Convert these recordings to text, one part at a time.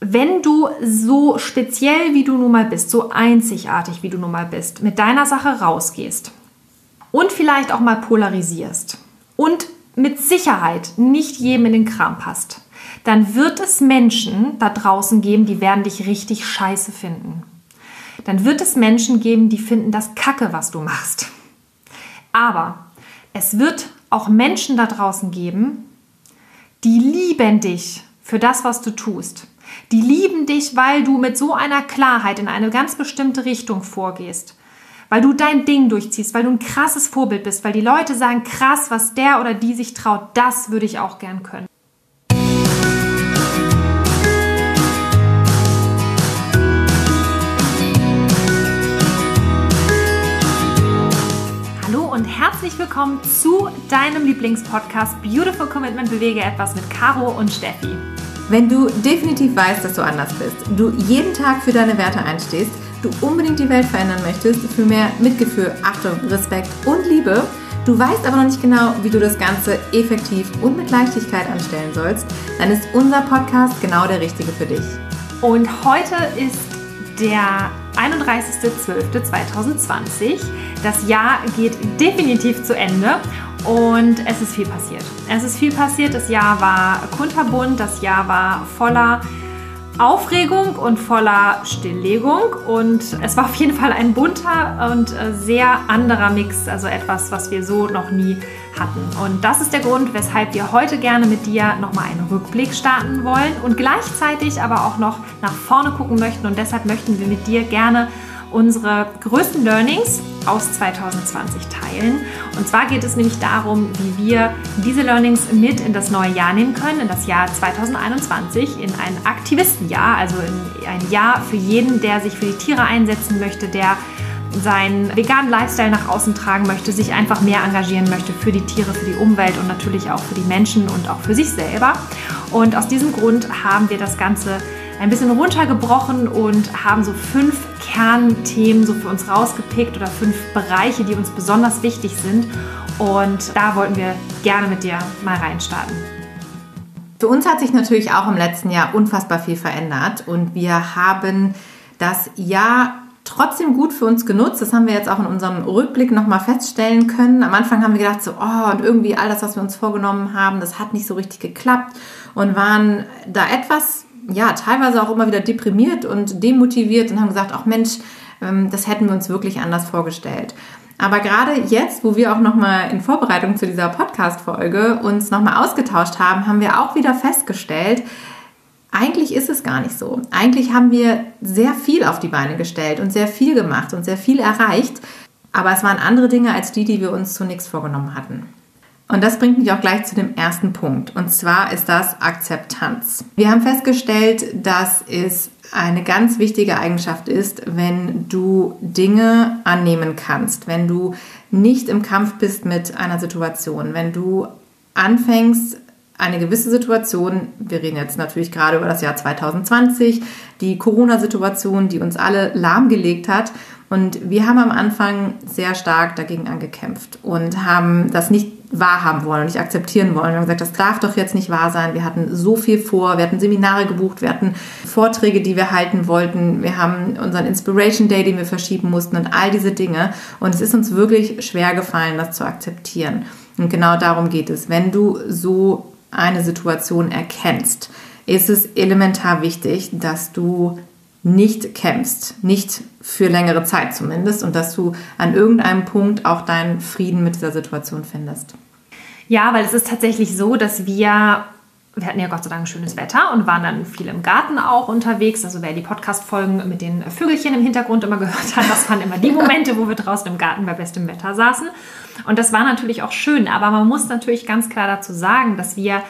wenn du so speziell wie du nun mal bist, so einzigartig wie du nun mal bist, mit deiner Sache rausgehst und vielleicht auch mal polarisierst und mit Sicherheit nicht jedem in den Kram passt, dann wird es Menschen da draußen geben, die werden dich richtig scheiße finden. Dann wird es Menschen geben, die finden das Kacke, was du machst. Aber es wird auch Menschen da draußen geben, die lieben dich für das, was du tust. Die lieben dich, weil du mit so einer Klarheit in eine ganz bestimmte Richtung vorgehst. Weil du dein Ding durchziehst, weil du ein krasses Vorbild bist, weil die Leute sagen, krass, was der oder die sich traut, das würde ich auch gern können. Herzlich willkommen zu deinem Lieblingspodcast Beautiful Commitment Bewege etwas mit Caro und Steffi. Wenn du definitiv weißt, dass du anders bist, du jeden Tag für deine Werte einstehst, du unbedingt die Welt verändern möchtest, für mehr Mitgefühl, Achtung, Respekt und Liebe, du weißt aber noch nicht genau, wie du das Ganze effektiv und mit Leichtigkeit anstellen sollst, dann ist unser Podcast genau der richtige für dich. Und heute ist der 31.12.2020. Das Jahr geht definitiv zu Ende und es ist viel passiert. Es ist viel passiert. Das Jahr war kunterbunt, das Jahr war voller Aufregung und voller Stilllegung und es war auf jeden Fall ein bunter und äh, sehr anderer Mix, also etwas, was wir so noch nie hatten. Und das ist der Grund, weshalb wir heute gerne mit dir nochmal einen Rückblick starten wollen und gleichzeitig aber auch noch nach vorne gucken möchten und deshalb möchten wir mit dir gerne unsere größten Learnings aus 2020 teilen. Und zwar geht es nämlich darum, wie wir diese Learnings mit in das neue Jahr nehmen können, in das Jahr 2021, in ein Aktivistenjahr, also in ein Jahr für jeden, der sich für die Tiere einsetzen möchte, der seinen veganen Lifestyle nach außen tragen möchte, sich einfach mehr engagieren möchte für die Tiere, für die Umwelt und natürlich auch für die Menschen und auch für sich selber. Und aus diesem Grund haben wir das Ganze ein bisschen runtergebrochen und haben so fünf Kernthemen so für uns rausgepickt oder fünf Bereiche, die uns besonders wichtig sind. Und da wollten wir gerne mit dir mal reinstarten. Für uns hat sich natürlich auch im letzten Jahr unfassbar viel verändert und wir haben das Jahr trotzdem gut für uns genutzt. Das haben wir jetzt auch in unserem Rückblick nochmal feststellen können. Am Anfang haben wir gedacht, so, oh, und irgendwie all das, was wir uns vorgenommen haben, das hat nicht so richtig geklappt und waren da etwas ja, teilweise auch immer wieder deprimiert und demotiviert und haben gesagt, ach Mensch, ähm, das hätten wir uns wirklich anders vorgestellt. Aber gerade jetzt, wo wir auch nochmal in Vorbereitung zu dieser Podcast-Folge uns nochmal ausgetauscht haben, haben wir auch wieder festgestellt, eigentlich ist es gar nicht so. Eigentlich haben wir sehr viel auf die Beine gestellt und sehr viel gemacht und sehr viel erreicht. Aber es waren andere Dinge als die, die wir uns zunächst vorgenommen hatten. Und das bringt mich auch gleich zu dem ersten Punkt. Und zwar ist das Akzeptanz. Wir haben festgestellt, dass es eine ganz wichtige Eigenschaft ist, wenn du Dinge annehmen kannst, wenn du nicht im Kampf bist mit einer Situation, wenn du anfängst, eine gewisse Situation, wir reden jetzt natürlich gerade über das Jahr 2020, die Corona-Situation, die uns alle lahmgelegt hat. Und wir haben am Anfang sehr stark dagegen angekämpft und haben das nicht wahrhaben wollen und nicht akzeptieren wollen. Wir haben gesagt, das darf doch jetzt nicht wahr sein. Wir hatten so viel vor, wir hatten Seminare gebucht, wir hatten Vorträge, die wir halten wollten, wir haben unseren Inspiration Day, den wir verschieben mussten und all diese Dinge. Und es ist uns wirklich schwer gefallen, das zu akzeptieren. Und genau darum geht es. Wenn du so eine Situation erkennst, ist es elementar wichtig, dass du nicht kämpfst, nicht für längere Zeit zumindest, und dass du an irgendeinem Punkt auch deinen Frieden mit dieser Situation findest. Ja, weil es ist tatsächlich so, dass wir wir hatten ja Gott sei Dank schönes Wetter und waren dann viel im Garten auch unterwegs. Also wer die Podcast-Folgen mit den Vögelchen im Hintergrund immer gehört hat, das waren immer die Momente, wo wir draußen im Garten bei bestem Wetter saßen. Und das war natürlich auch schön. Aber man muss natürlich ganz klar dazu sagen, dass wir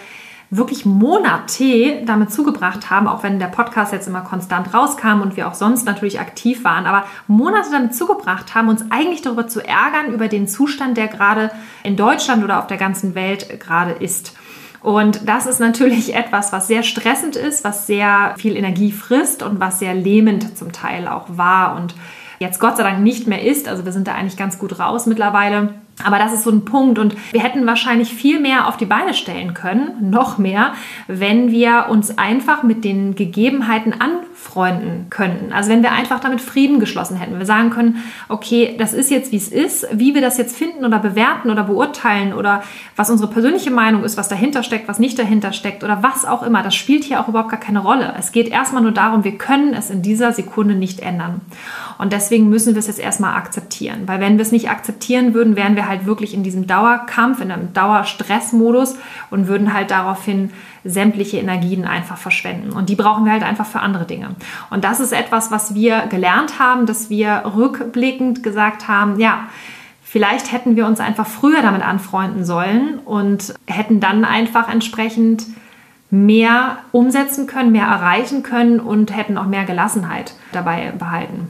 wirklich Monate damit zugebracht haben, auch wenn der Podcast jetzt immer konstant rauskam und wir auch sonst natürlich aktiv waren, aber Monate damit zugebracht haben, uns eigentlich darüber zu ärgern, über den Zustand, der gerade in Deutschland oder auf der ganzen Welt gerade ist. Und das ist natürlich etwas, was sehr stressend ist, was sehr viel Energie frisst und was sehr lähmend zum Teil auch war und jetzt Gott sei Dank nicht mehr ist. Also wir sind da eigentlich ganz gut raus mittlerweile. Aber das ist so ein Punkt und wir hätten wahrscheinlich viel mehr auf die Beine stellen können, noch mehr, wenn wir uns einfach mit den Gegebenheiten anfreunden könnten. Also wenn wir einfach damit Frieden geschlossen hätten. Wir sagen können, okay, das ist jetzt wie es ist, wie wir das jetzt finden oder bewerten oder beurteilen oder was unsere persönliche Meinung ist, was dahinter steckt, was nicht dahinter steckt oder was auch immer, das spielt hier auch überhaupt gar keine Rolle. Es geht erstmal nur darum, wir können es in dieser Sekunde nicht ändern. Und deswegen müssen wir es jetzt erstmal akzeptieren. Weil wenn wir es nicht akzeptieren würden, wären wir halt wirklich in diesem Dauerkampf, in einem Dauerstressmodus und würden halt daraufhin sämtliche Energien einfach verschwenden. Und die brauchen wir halt einfach für andere Dinge. Und das ist etwas, was wir gelernt haben, dass wir rückblickend gesagt haben, ja, vielleicht hätten wir uns einfach früher damit anfreunden sollen und hätten dann einfach entsprechend mehr umsetzen können, mehr erreichen können und hätten auch mehr Gelassenheit dabei behalten.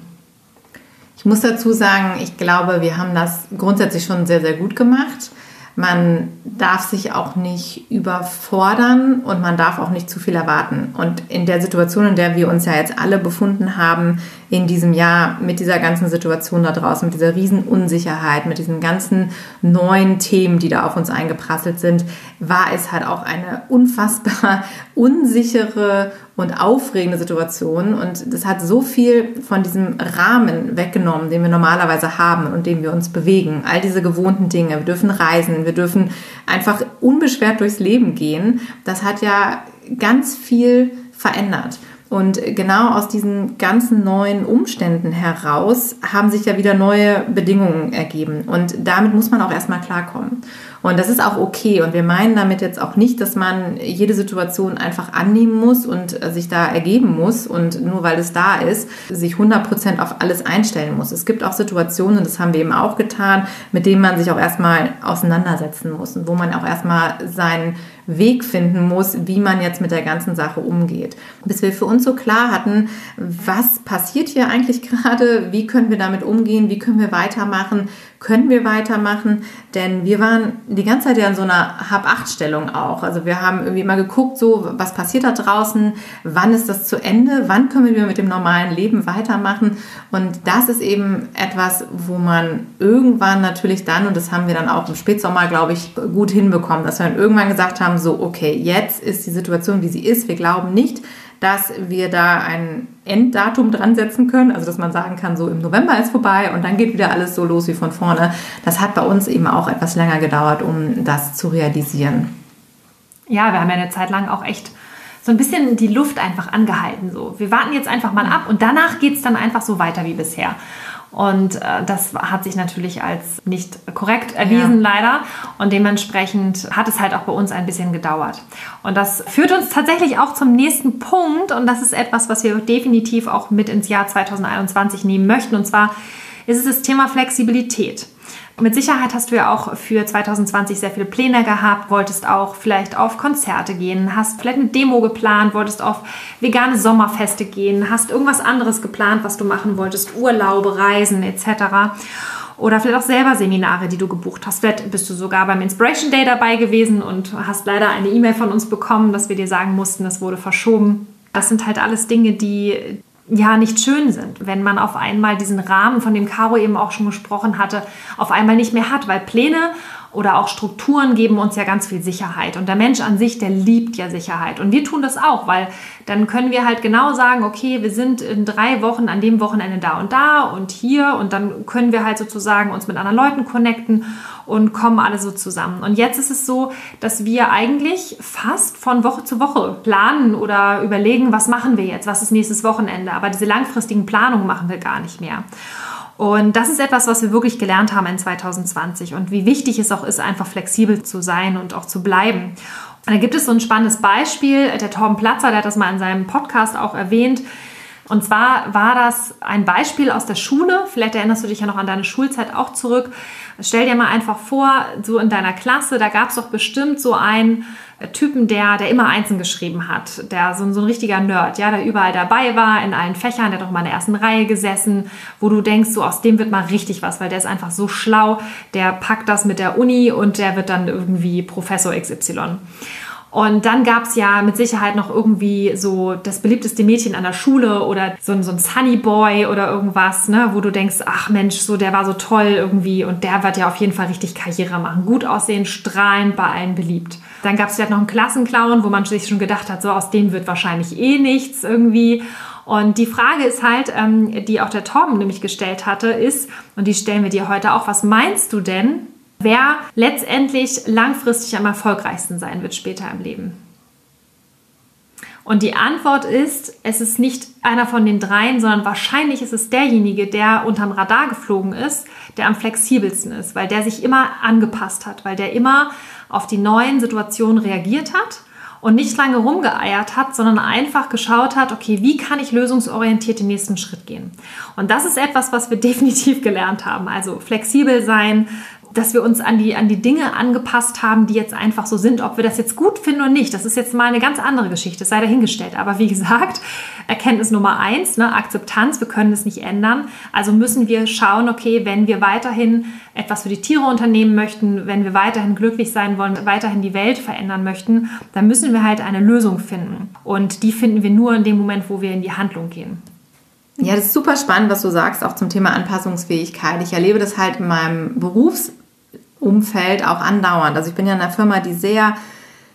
Ich muss dazu sagen, ich glaube, wir haben das grundsätzlich schon sehr, sehr gut gemacht. Man darf sich auch nicht überfordern und man darf auch nicht zu viel erwarten. Und in der Situation, in der wir uns ja jetzt alle befunden haben, in diesem Jahr mit dieser ganzen Situation da draußen, mit dieser riesen Unsicherheit, mit diesen ganzen neuen Themen, die da auf uns eingeprasselt sind, war es halt auch eine unfassbar unsichere und aufregende Situation. Und das hat so viel von diesem Rahmen weggenommen, den wir normalerweise haben und dem wir uns bewegen. All diese gewohnten Dinge. Wir dürfen reisen, wir dürfen einfach unbeschwert durchs Leben gehen. Das hat ja ganz viel verändert. Und genau aus diesen ganzen neuen Umständen heraus haben sich ja wieder neue Bedingungen ergeben. Und damit muss man auch erstmal klarkommen. Und das ist auch okay. Und wir meinen damit jetzt auch nicht, dass man jede Situation einfach annehmen muss und äh, sich da ergeben muss und nur weil es da ist, sich 100% auf alles einstellen muss. Es gibt auch Situationen, das haben wir eben auch getan, mit denen man sich auch erstmal auseinandersetzen muss und wo man auch erstmal seinen Weg finden muss, wie man jetzt mit der ganzen Sache umgeht. Bis wir für uns so klar hatten, was passiert hier eigentlich gerade, wie können wir damit umgehen, wie können wir weitermachen, können wir weitermachen? Denn wir waren die ganze Zeit ja in so einer Hab-Acht-Stellung auch. Also wir haben irgendwie mal geguckt, so, was passiert da draußen? Wann ist das zu Ende? Wann können wir mit dem normalen Leben weitermachen? Und das ist eben etwas, wo man irgendwann natürlich dann, und das haben wir dann auch im Spätsommer, glaube ich, gut hinbekommen, dass wir dann irgendwann gesagt haben, so, okay, jetzt ist die Situation, wie sie ist. Wir glauben nicht, dass wir da ein Enddatum dran setzen können, also dass man sagen kann, so im November ist vorbei und dann geht wieder alles so los wie von vorne. Das hat bei uns eben auch etwas länger gedauert, um das zu realisieren. Ja, wir haben ja eine Zeit lang auch echt so ein bisschen die Luft einfach angehalten. So. Wir warten jetzt einfach mal ab und danach geht es dann einfach so weiter wie bisher. Und äh, das hat sich natürlich als nicht korrekt erwiesen, ja. leider. Und dementsprechend hat es halt auch bei uns ein bisschen gedauert. Und das führt uns tatsächlich auch zum nächsten Punkt. Und das ist etwas, was wir definitiv auch mit ins Jahr 2021 nehmen möchten. Und zwar ist es das Thema Flexibilität. Mit Sicherheit hast du ja auch für 2020 sehr viele Pläne gehabt, wolltest auch vielleicht auf Konzerte gehen, hast vielleicht eine Demo geplant, wolltest auf vegane Sommerfeste gehen, hast irgendwas anderes geplant, was du machen wolltest, Urlaube, Reisen etc. Oder vielleicht auch selber Seminare, die du gebucht hast. Vielleicht bist du sogar beim Inspiration Day dabei gewesen und hast leider eine E-Mail von uns bekommen, dass wir dir sagen mussten, es wurde verschoben. Das sind halt alles Dinge, die, ja nicht schön sind, wenn man auf einmal diesen Rahmen, von dem Caro eben auch schon gesprochen hatte, auf einmal nicht mehr hat, weil Pläne oder auch Strukturen geben uns ja ganz viel Sicherheit. Und der Mensch an sich, der liebt ja Sicherheit. Und wir tun das auch, weil dann können wir halt genau sagen, okay, wir sind in drei Wochen an dem Wochenende da und da und hier. Und dann können wir halt sozusagen uns mit anderen Leuten connecten und kommen alle so zusammen. Und jetzt ist es so, dass wir eigentlich fast von Woche zu Woche planen oder überlegen, was machen wir jetzt, was ist nächstes Wochenende. Aber diese langfristigen Planungen machen wir gar nicht mehr. Und das ist etwas, was wir wirklich gelernt haben in 2020 und wie wichtig es auch ist, einfach flexibel zu sein und auch zu bleiben. Und da gibt es so ein spannendes Beispiel. Der Torben Platzer, der hat das mal in seinem Podcast auch erwähnt. Und zwar war das ein Beispiel aus der Schule. Vielleicht erinnerst du dich ja noch an deine Schulzeit auch zurück. Stell dir mal einfach vor, so in deiner Klasse, da gab es doch bestimmt so einen Typen, der, der immer Einsen geschrieben hat, der so, so ein richtiger Nerd, ja, der überall dabei war, in allen Fächern, der doch mal in der ersten Reihe gesessen, wo du denkst, so aus dem wird mal richtig was, weil der ist einfach so schlau, der packt das mit der Uni und der wird dann irgendwie Professor XY. Und dann gab es ja mit Sicherheit noch irgendwie so das beliebteste Mädchen an der Schule oder so, ein, so ein Sunny Boy oder irgendwas, ne, wo du denkst, ach Mensch, so der war so toll irgendwie und der wird ja auf jeden Fall richtig Karriere machen. Gut aussehen, strahlend, bei allen beliebt. Dann gab es vielleicht noch einen Klassenclown, wo man sich schon gedacht hat, so aus dem wird wahrscheinlich eh nichts irgendwie. Und die Frage ist halt, ähm, die auch der Torben nämlich gestellt hatte, ist, und die stellen wir dir heute auch, was meinst du denn, wer letztendlich langfristig am erfolgreichsten sein wird später im Leben? Und die Antwort ist, es ist nicht einer von den dreien, sondern wahrscheinlich ist es derjenige, der unterm Radar geflogen ist, der am flexibelsten ist, weil der sich immer angepasst hat, weil der immer auf die neuen Situationen reagiert hat und nicht lange rumgeeiert hat, sondern einfach geschaut hat, okay, wie kann ich lösungsorientiert den nächsten Schritt gehen? Und das ist etwas, was wir definitiv gelernt haben. Also flexibel sein, dass wir uns an die, an die Dinge angepasst haben, die jetzt einfach so sind. Ob wir das jetzt gut finden oder nicht, das ist jetzt mal eine ganz andere Geschichte, sei dahingestellt. Aber wie gesagt, Erkenntnis Nummer eins, ne, Akzeptanz, wir können es nicht ändern. Also müssen wir schauen, okay, wenn wir weiterhin etwas für die Tiere unternehmen möchten, wenn wir weiterhin glücklich sein wollen, weiterhin die Welt verändern möchten, dann müssen wir halt eine Lösung finden. Und die finden wir nur in dem Moment, wo wir in die Handlung gehen. Ja, das ist super spannend, was du sagst, auch zum Thema Anpassungsfähigkeit. Ich erlebe das halt in meinem Berufs Umfeld auch andauernd. Also ich bin ja in einer Firma, die sehr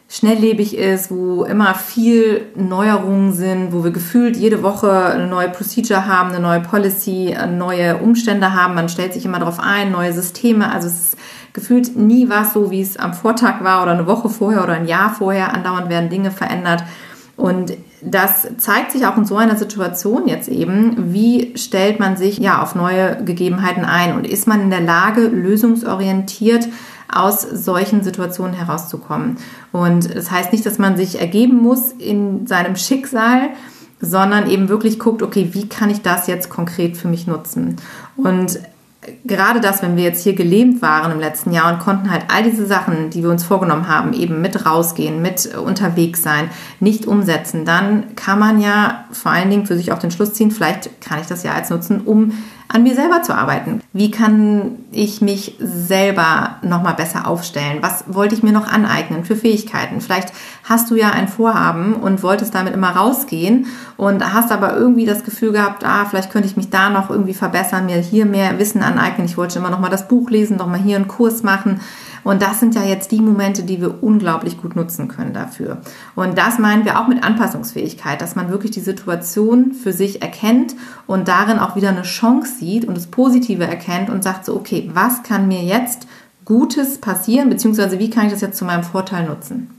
schnelllebig ist, wo immer viel Neuerungen sind, wo wir gefühlt jede Woche eine neue Procedure haben, eine neue Policy, neue Umstände haben. Man stellt sich immer darauf ein, neue Systeme. Also es ist gefühlt nie was so, wie es am Vortag war oder eine Woche vorher oder ein Jahr vorher. Andauernd werden Dinge verändert. Und das zeigt sich auch in so einer Situation jetzt eben, wie stellt man sich ja auf neue Gegebenheiten ein und ist man in der Lage, lösungsorientiert aus solchen Situationen herauszukommen. Und das heißt nicht, dass man sich ergeben muss in seinem Schicksal, sondern eben wirklich guckt, okay, wie kann ich das jetzt konkret für mich nutzen? Und gerade das, wenn wir jetzt hier gelähmt waren im letzten Jahr und konnten halt all diese Sachen, die wir uns vorgenommen haben, eben mit rausgehen, mit unterwegs sein, nicht umsetzen, dann kann man ja vor allen Dingen für sich auch den Schluss ziehen, vielleicht kann ich das ja als nutzen, um an mir selber zu arbeiten. Wie kann ich mich selber noch mal besser aufstellen? Was wollte ich mir noch aneignen für Fähigkeiten? Vielleicht hast du ja ein Vorhaben und wolltest damit immer rausgehen und hast aber irgendwie das Gefühl gehabt, ah, vielleicht könnte ich mich da noch irgendwie verbessern, mir hier mehr Wissen aneignen. Ich wollte immer noch mal das Buch lesen, noch mal hier einen Kurs machen. Und das sind ja jetzt die Momente, die wir unglaublich gut nutzen können dafür. Und das meinen wir auch mit Anpassungsfähigkeit, dass man wirklich die Situation für sich erkennt und darin auch wieder eine Chance sieht und das Positive erkennt und sagt so, okay, was kann mir jetzt Gutes passieren, beziehungsweise wie kann ich das jetzt zu meinem Vorteil nutzen?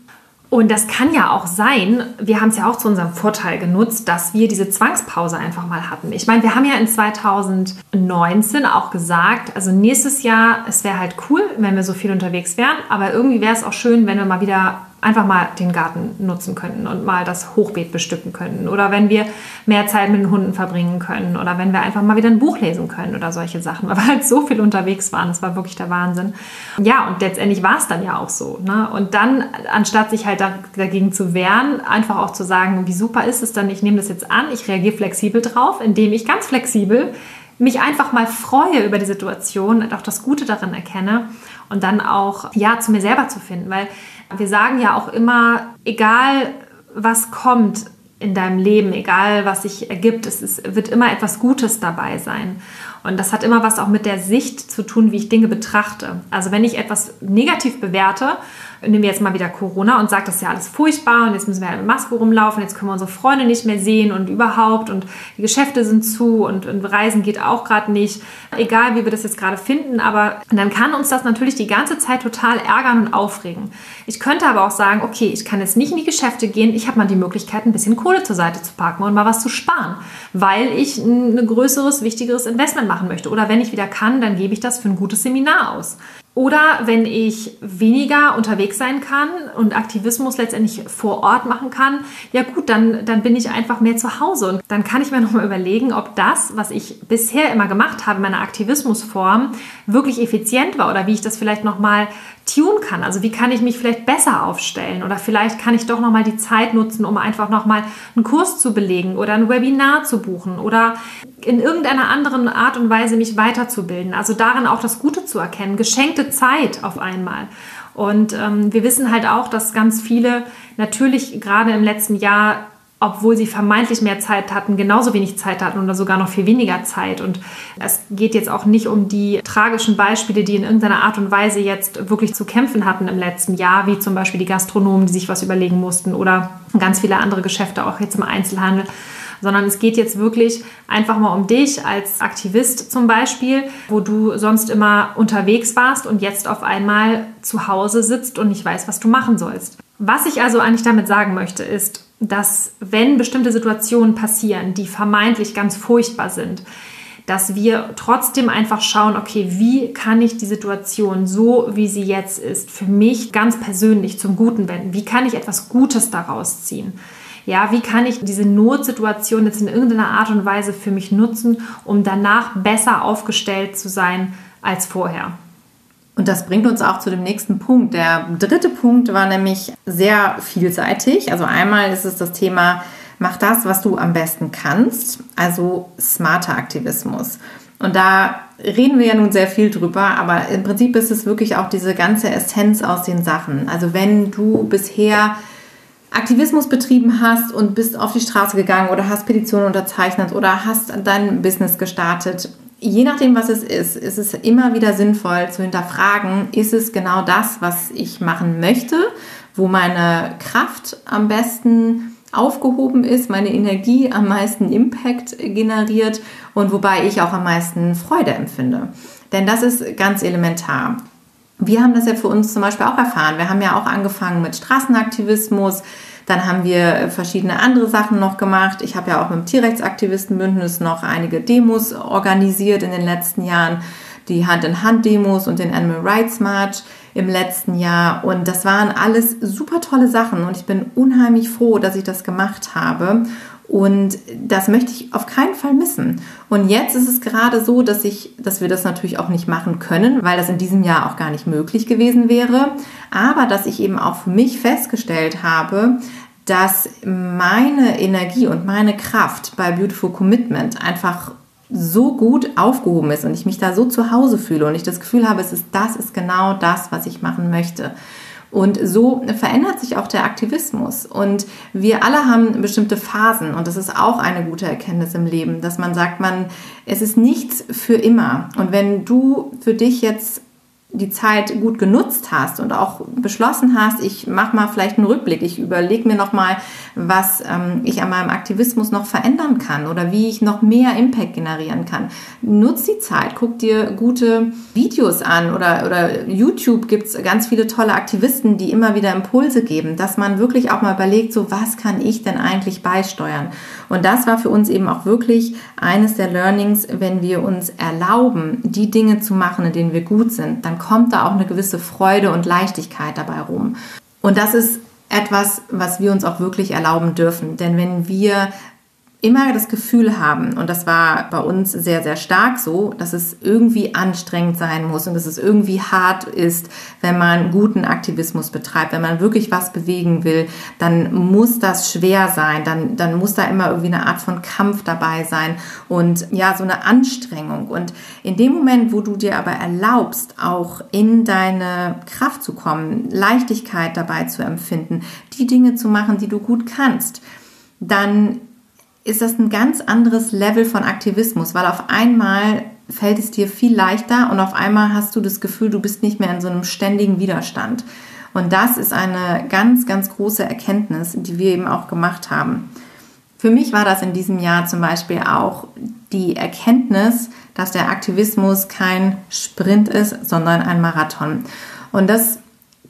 Und das kann ja auch sein, wir haben es ja auch zu unserem Vorteil genutzt, dass wir diese Zwangspause einfach mal hatten. Ich meine, wir haben ja in 2019 auch gesagt, also nächstes Jahr, es wäre halt cool, wenn wir so viel unterwegs wären, aber irgendwie wäre es auch schön, wenn wir mal wieder einfach mal den Garten nutzen könnten und mal das Hochbeet bestücken könnten oder wenn wir mehr Zeit mit den Hunden verbringen können oder wenn wir einfach mal wieder ein Buch lesen können oder solche Sachen, weil wir halt so viel unterwegs waren. Das war wirklich der Wahnsinn. Ja, und letztendlich war es dann ja auch so. Ne? Und dann, anstatt sich halt dagegen zu wehren, einfach auch zu sagen, wie super ist es dann, ich nehme das jetzt an, ich reagiere flexibel drauf, indem ich ganz flexibel mich einfach mal freue über die Situation und auch das Gute darin erkenne und dann auch ja zu mir selber zu finden, weil wir sagen ja auch immer, egal was kommt in deinem Leben, egal was sich ergibt, es ist, wird immer etwas Gutes dabei sein. Und das hat immer was auch mit der Sicht zu tun, wie ich Dinge betrachte. Also wenn ich etwas negativ bewerte nehmen wir jetzt mal wieder Corona und sagt, das ist ja alles furchtbar und jetzt müssen wir halt mit Maske rumlaufen, jetzt können wir unsere Freunde nicht mehr sehen und überhaupt und die Geschäfte sind zu und, und Reisen geht auch gerade nicht. Egal, wie wir das jetzt gerade finden, aber dann kann uns das natürlich die ganze Zeit total ärgern und aufregen. Ich könnte aber auch sagen, okay, ich kann jetzt nicht in die Geschäfte gehen, ich habe mal die Möglichkeit, ein bisschen Kohle zur Seite zu packen und mal was zu sparen, weil ich ein größeres, wichtigeres Investment machen möchte. Oder wenn ich wieder kann, dann gebe ich das für ein gutes Seminar aus. Oder wenn ich weniger unterwegs sein kann und Aktivismus letztendlich vor Ort machen kann, ja gut, dann, dann bin ich einfach mehr zu Hause. Und dann kann ich mir nochmal überlegen, ob das, was ich bisher immer gemacht habe, meine Aktivismusform, wirklich effizient war oder wie ich das vielleicht nochmal tun kann. Also wie kann ich mich vielleicht besser aufstellen oder vielleicht kann ich doch noch mal die Zeit nutzen, um einfach noch mal einen Kurs zu belegen oder ein Webinar zu buchen oder in irgendeiner anderen Art und Weise mich weiterzubilden. Also darin auch das Gute zu erkennen, geschenkte Zeit auf einmal. Und ähm, wir wissen halt auch, dass ganz viele natürlich gerade im letzten Jahr obwohl sie vermeintlich mehr Zeit hatten, genauso wenig Zeit hatten oder sogar noch viel weniger Zeit. Und es geht jetzt auch nicht um die tragischen Beispiele, die in irgendeiner Art und Weise jetzt wirklich zu kämpfen hatten im letzten Jahr, wie zum Beispiel die Gastronomen, die sich was überlegen mussten oder ganz viele andere Geschäfte, auch jetzt im Einzelhandel. Sondern es geht jetzt wirklich einfach mal um dich als Aktivist zum Beispiel, wo du sonst immer unterwegs warst und jetzt auf einmal zu Hause sitzt und nicht weißt, was du machen sollst. Was ich also eigentlich damit sagen möchte, ist, dass wenn bestimmte Situationen passieren, die vermeintlich ganz furchtbar sind, dass wir trotzdem einfach schauen, okay, wie kann ich die Situation so, wie sie jetzt ist, für mich ganz persönlich zum Guten wenden? Wie kann ich etwas Gutes daraus ziehen? Ja, wie kann ich diese Notsituation jetzt in irgendeiner Art und Weise für mich nutzen, um danach besser aufgestellt zu sein als vorher? Und das bringt uns auch zu dem nächsten Punkt. Der dritte Punkt war nämlich sehr vielseitig. Also einmal ist es das Thema, mach das, was du am besten kannst, also smarter Aktivismus. Und da reden wir ja nun sehr viel drüber, aber im Prinzip ist es wirklich auch diese ganze Essenz aus den Sachen. Also wenn du bisher Aktivismus betrieben hast und bist auf die Straße gegangen oder hast Petitionen unterzeichnet oder hast dein Business gestartet, je nachdem, was es ist, ist es immer wieder sinnvoll zu hinterfragen, ist es genau das, was ich machen möchte, wo meine Kraft am besten aufgehoben ist, meine Energie am meisten Impact generiert und wobei ich auch am meisten Freude empfinde. Denn das ist ganz elementar. Wir haben das ja für uns zum Beispiel auch erfahren. Wir haben ja auch angefangen mit Straßenaktivismus, dann haben wir verschiedene andere Sachen noch gemacht. Ich habe ja auch mit dem Tierrechtsaktivistenbündnis noch einige Demos organisiert in den letzten Jahren. Die Hand-in-Hand-Demos und den Animal Rights March im letzten Jahr. Und das waren alles super tolle Sachen. Und ich bin unheimlich froh, dass ich das gemacht habe. Und das möchte ich auf keinen Fall missen. Und jetzt ist es gerade so, dass ich, dass wir das natürlich auch nicht machen können, weil das in diesem Jahr auch gar nicht möglich gewesen wäre. Aber dass ich eben auch für mich festgestellt habe, dass meine Energie und meine Kraft bei Beautiful Commitment einfach so gut aufgehoben ist und ich mich da so zu Hause fühle und ich das Gefühl habe, es ist das ist genau das, was ich machen möchte. Und so verändert sich auch der Aktivismus. Und wir alle haben bestimmte Phasen. Und das ist auch eine gute Erkenntnis im Leben, dass man sagt, man, es ist nichts für immer. Und wenn du für dich jetzt die Zeit gut genutzt hast und auch beschlossen hast, ich mache mal vielleicht einen Rückblick, ich überlege mir noch mal, was ähm, ich an meinem Aktivismus noch verändern kann oder wie ich noch mehr Impact generieren kann. Nutz die Zeit, guck dir gute Videos an oder, oder YouTube gibt es ganz viele tolle Aktivisten, die immer wieder Impulse geben, dass man wirklich auch mal überlegt, so was kann ich denn eigentlich beisteuern? Und das war für uns eben auch wirklich eines der Learnings, wenn wir uns erlauben, die Dinge zu machen, in denen wir gut sind, dann kommt da auch eine gewisse Freude und Leichtigkeit dabei rum. Und das ist etwas, was wir uns auch wirklich erlauben dürfen. Denn wenn wir immer das Gefühl haben, und das war bei uns sehr, sehr stark so, dass es irgendwie anstrengend sein muss und dass es irgendwie hart ist, wenn man guten Aktivismus betreibt, wenn man wirklich was bewegen will, dann muss das schwer sein, dann, dann muss da immer irgendwie eine Art von Kampf dabei sein und ja, so eine Anstrengung. Und in dem Moment, wo du dir aber erlaubst, auch in deine Kraft zu kommen, Leichtigkeit dabei zu empfinden, die Dinge zu machen, die du gut kannst, dann ist das ein ganz anderes Level von Aktivismus, weil auf einmal fällt es dir viel leichter und auf einmal hast du das Gefühl, du bist nicht mehr in so einem ständigen Widerstand. Und das ist eine ganz, ganz große Erkenntnis, die wir eben auch gemacht haben. Für mich war das in diesem Jahr zum Beispiel auch die Erkenntnis, dass der Aktivismus kein Sprint ist, sondern ein Marathon. Und das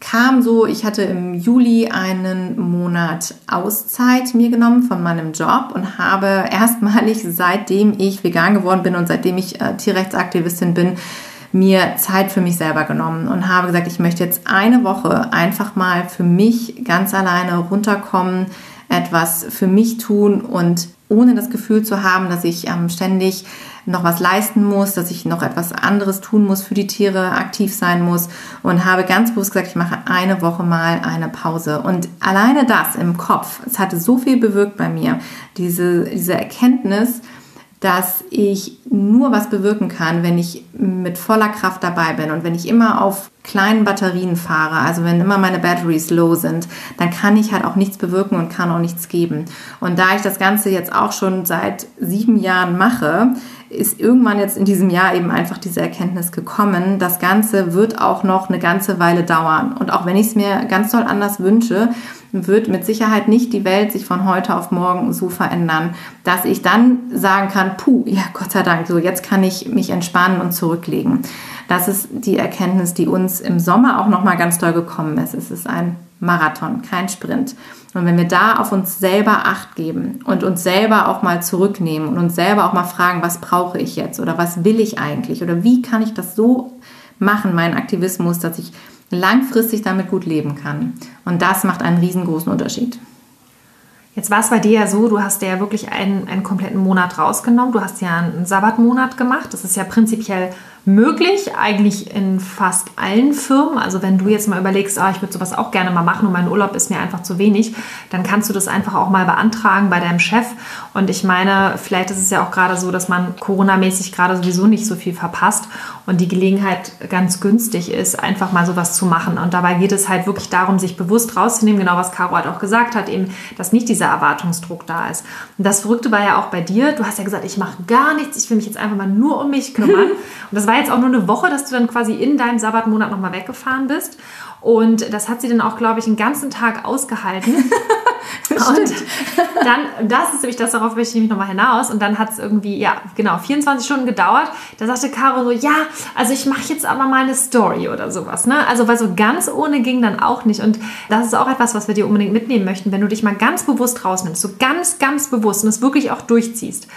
kam so, ich hatte im Juli einen Monat Auszeit mir genommen von meinem Job und habe erstmalig, seitdem ich vegan geworden bin und seitdem ich äh, Tierrechtsaktivistin bin, mir Zeit für mich selber genommen und habe gesagt, ich möchte jetzt eine Woche einfach mal für mich ganz alleine runterkommen, etwas für mich tun und ohne das Gefühl zu haben, dass ich ähm, ständig noch was leisten muss, dass ich noch etwas anderes tun muss für die Tiere, aktiv sein muss und habe ganz bewusst gesagt, ich mache eine Woche mal eine Pause. Und alleine das im Kopf, es hatte so viel bewirkt bei mir, diese, diese Erkenntnis, dass ich nur was bewirken kann, wenn ich mit voller Kraft dabei bin und wenn ich immer auf kleinen Batterien fahre, also wenn immer meine Batteries low sind, dann kann ich halt auch nichts bewirken und kann auch nichts geben. Und da ich das Ganze jetzt auch schon seit sieben Jahren mache, ist irgendwann jetzt in diesem Jahr eben einfach diese Erkenntnis gekommen, das Ganze wird auch noch eine ganze Weile dauern. Und auch wenn ich es mir ganz toll anders wünsche, wird mit Sicherheit nicht die Welt sich von heute auf morgen so verändern, dass ich dann sagen kann, puh, ja, Gott sei Dank, so jetzt kann ich mich entspannen und zurücklegen. Das ist die Erkenntnis, die uns im Sommer auch noch mal ganz toll gekommen ist. Es ist ein Marathon, kein Sprint. Und wenn wir da auf uns selber Acht geben und uns selber auch mal zurücknehmen und uns selber auch mal fragen, was brauche ich jetzt oder was will ich eigentlich oder wie kann ich das so machen, meinen Aktivismus, dass ich langfristig damit gut leben kann. Und das macht einen riesengroßen Unterschied. Jetzt war es bei dir ja so, du hast ja wirklich einen, einen kompletten Monat rausgenommen. Du hast ja einen Sabbatmonat gemacht. Das ist ja prinzipiell möglich, eigentlich in fast allen Firmen. Also wenn du jetzt mal überlegst, oh, ich würde sowas auch gerne mal machen und mein Urlaub ist mir einfach zu wenig, dann kannst du das einfach auch mal beantragen bei deinem Chef. Und ich meine, vielleicht ist es ja auch gerade so, dass man Corona-mäßig gerade sowieso nicht so viel verpasst und die Gelegenheit ganz günstig ist, einfach mal sowas zu machen. Und dabei geht es halt wirklich darum, sich bewusst rauszunehmen, genau was Caro halt auch gesagt hat, eben, dass nicht dieser Erwartungsdruck da ist. Und das Verrückte war ja auch bei dir, du hast ja gesagt, ich mache gar nichts, ich will mich jetzt einfach mal nur um mich kümmern. Und das war war jetzt auch nur eine Woche, dass du dann quasi in deinem Sabbatmonat nochmal weggefahren bist. Und das hat sie dann auch, glaube ich, einen ganzen Tag ausgehalten. und dann, das ist nämlich das, darauf möchte ich nämlich nochmal hinaus. Und dann hat es irgendwie, ja, genau, 24 Stunden gedauert. Da sagte Caro so, ja, also ich mache jetzt aber mal eine Story oder sowas. Ne? Also, weil so ganz ohne ging dann auch nicht. Und das ist auch etwas, was wir dir unbedingt mitnehmen möchten, wenn du dich mal ganz bewusst rausnimmst, so ganz, ganz bewusst und es wirklich auch durchziehst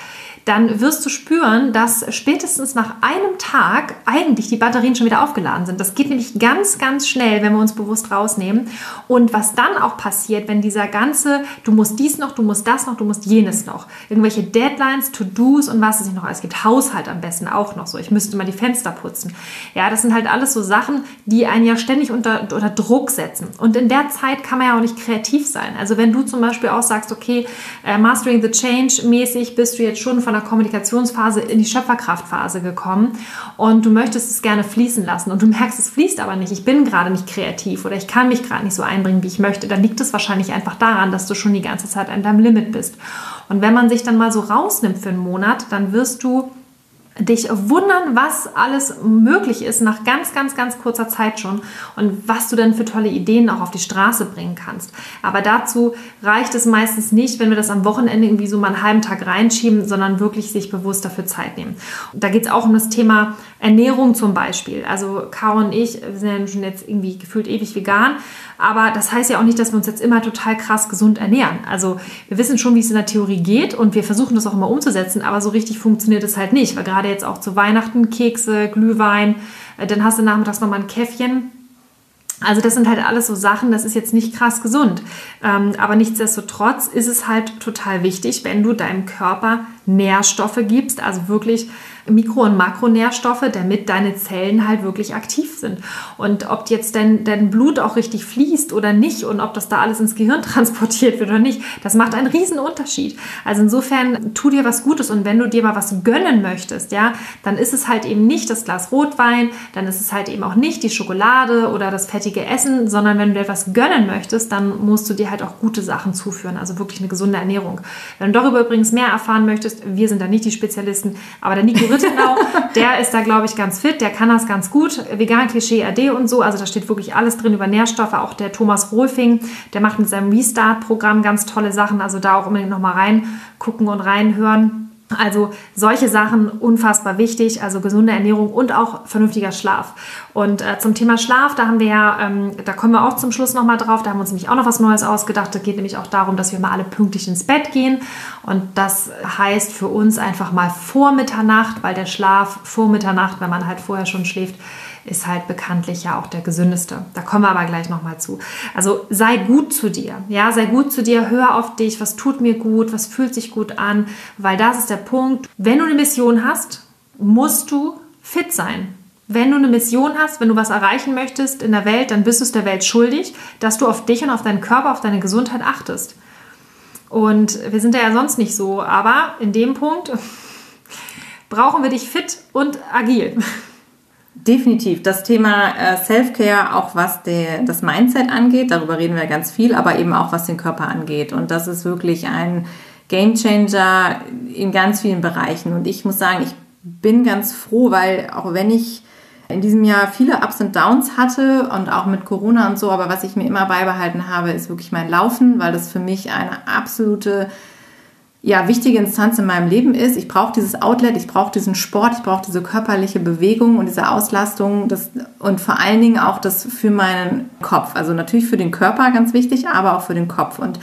dann wirst du spüren, dass spätestens nach einem Tag eigentlich die Batterien schon wieder aufgeladen sind. Das geht nämlich ganz, ganz schnell, wenn wir uns bewusst rausnehmen. Und was dann auch passiert, wenn dieser ganze, du musst dies noch, du musst das noch, du musst jenes noch, irgendwelche Deadlines, To-Dos und was es nicht noch alles gibt, Haushalt am besten auch noch so, ich müsste mal die Fenster putzen. Ja, das sind halt alles so Sachen, die einen ja ständig unter, unter Druck setzen. Und in der Zeit kann man ja auch nicht kreativ sein. Also wenn du zum Beispiel auch sagst, okay, äh, Mastering the Change mäßig bist du jetzt schon von der einer Kommunikationsphase in die Schöpferkraftphase gekommen und du möchtest es gerne fließen lassen und du merkst, es fließt aber nicht. Ich bin gerade nicht kreativ oder ich kann mich gerade nicht so einbringen, wie ich möchte. Dann liegt es wahrscheinlich einfach daran, dass du schon die ganze Zeit an deinem Limit bist. Und wenn man sich dann mal so rausnimmt für einen Monat, dann wirst du dich wundern, was alles möglich ist nach ganz, ganz, ganz kurzer Zeit schon und was du dann für tolle Ideen auch auf die Straße bringen kannst. Aber dazu reicht es meistens nicht, wenn wir das am Wochenende irgendwie so mal einen halben Tag reinschieben, sondern wirklich sich bewusst dafür Zeit nehmen. Da geht es auch um das Thema Ernährung zum Beispiel. Also Caro und ich sind ja schon jetzt irgendwie gefühlt ewig vegan aber das heißt ja auch nicht, dass wir uns jetzt immer total krass gesund ernähren. Also wir wissen schon, wie es in der Theorie geht und wir versuchen das auch immer umzusetzen, aber so richtig funktioniert es halt nicht. Weil gerade jetzt auch zu Weihnachten Kekse, Glühwein, äh, dann hast du nachmittags nochmal ein Käffchen. Also das sind halt alles so Sachen, das ist jetzt nicht krass gesund. Ähm, aber nichtsdestotrotz ist es halt total wichtig, wenn du deinem Körper Nährstoffe gibst, also wirklich Mikro- und Makronährstoffe, damit deine Zellen halt wirklich aktiv sind. Und ob jetzt dein, dein Blut auch richtig fließt oder nicht und ob das da alles ins Gehirn transportiert wird oder nicht, das macht einen riesen Unterschied. Also insofern tu dir was Gutes und wenn du dir mal was gönnen möchtest, ja, dann ist es halt eben nicht das Glas Rotwein, dann ist es halt eben auch nicht die Schokolade oder das fettige Essen, sondern wenn du dir etwas gönnen möchtest, dann musst du dir halt auch gute Sachen zuführen, also wirklich eine gesunde Ernährung. Wenn du darüber übrigens mehr erfahren möchtest, wir sind da nicht die Spezialisten, aber der Nico Rittenau, der ist da, glaube ich, ganz fit, der kann das ganz gut. Vegan Klischee AD und so, also da steht wirklich alles drin über Nährstoffe. Auch der Thomas Rolfing, der macht mit seinem Restart-Programm ganz tolle Sachen, also da auch unbedingt nochmal reingucken und reinhören. Also solche Sachen unfassbar wichtig, also gesunde Ernährung und auch vernünftiger Schlaf. Und äh, zum Thema Schlaf, da haben wir ja, ähm, da kommen wir auch zum Schluss nochmal drauf, da haben wir uns nämlich auch noch was Neues ausgedacht. Da geht nämlich auch darum, dass wir mal alle pünktlich ins Bett gehen. Und das heißt für uns einfach mal vor Mitternacht, weil der Schlaf vor Mitternacht, wenn man halt vorher schon schläft, ist halt bekanntlich ja auch der gesündeste. Da kommen wir aber gleich nochmal zu. Also sei gut zu dir. Ja, sei gut zu dir, hör auf dich, was tut mir gut, was fühlt sich gut an, weil das ist der Punkt. Wenn du eine Mission hast, musst du fit sein. Wenn du eine Mission hast, wenn du was erreichen möchtest in der Welt, dann bist du es der Welt schuldig, dass du auf dich und auf deinen Körper, auf deine Gesundheit achtest. Und wir sind da ja sonst nicht so, aber in dem Punkt brauchen wir dich fit und agil. Definitiv. Das Thema äh, Self-Care, auch was der, das Mindset angeht, darüber reden wir ganz viel, aber eben auch was den Körper angeht. Und das ist wirklich ein Game Changer in ganz vielen Bereichen. Und ich muss sagen, ich bin ganz froh, weil auch wenn ich in diesem Jahr viele Ups und Downs hatte und auch mit Corona und so, aber was ich mir immer beibehalten habe, ist wirklich mein Laufen, weil das für mich eine absolute ja, wichtige Instanz in meinem Leben ist. Ich brauche dieses Outlet, ich brauche diesen Sport, ich brauche diese körperliche Bewegung und diese Auslastung das, und vor allen Dingen auch das für meinen Kopf. Also natürlich für den Körper ganz wichtig, aber auch für den Kopf. Und,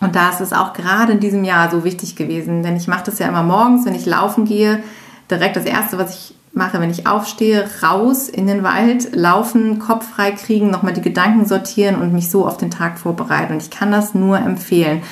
und da ist es auch gerade in diesem Jahr so wichtig gewesen, denn ich mache das ja immer morgens, wenn ich laufen gehe. Direkt das Erste, was ich mache, wenn ich aufstehe, raus in den Wald, laufen, Kopf frei kriegen, nochmal die Gedanken sortieren und mich so auf den Tag vorbereiten. Und ich kann das nur empfehlen.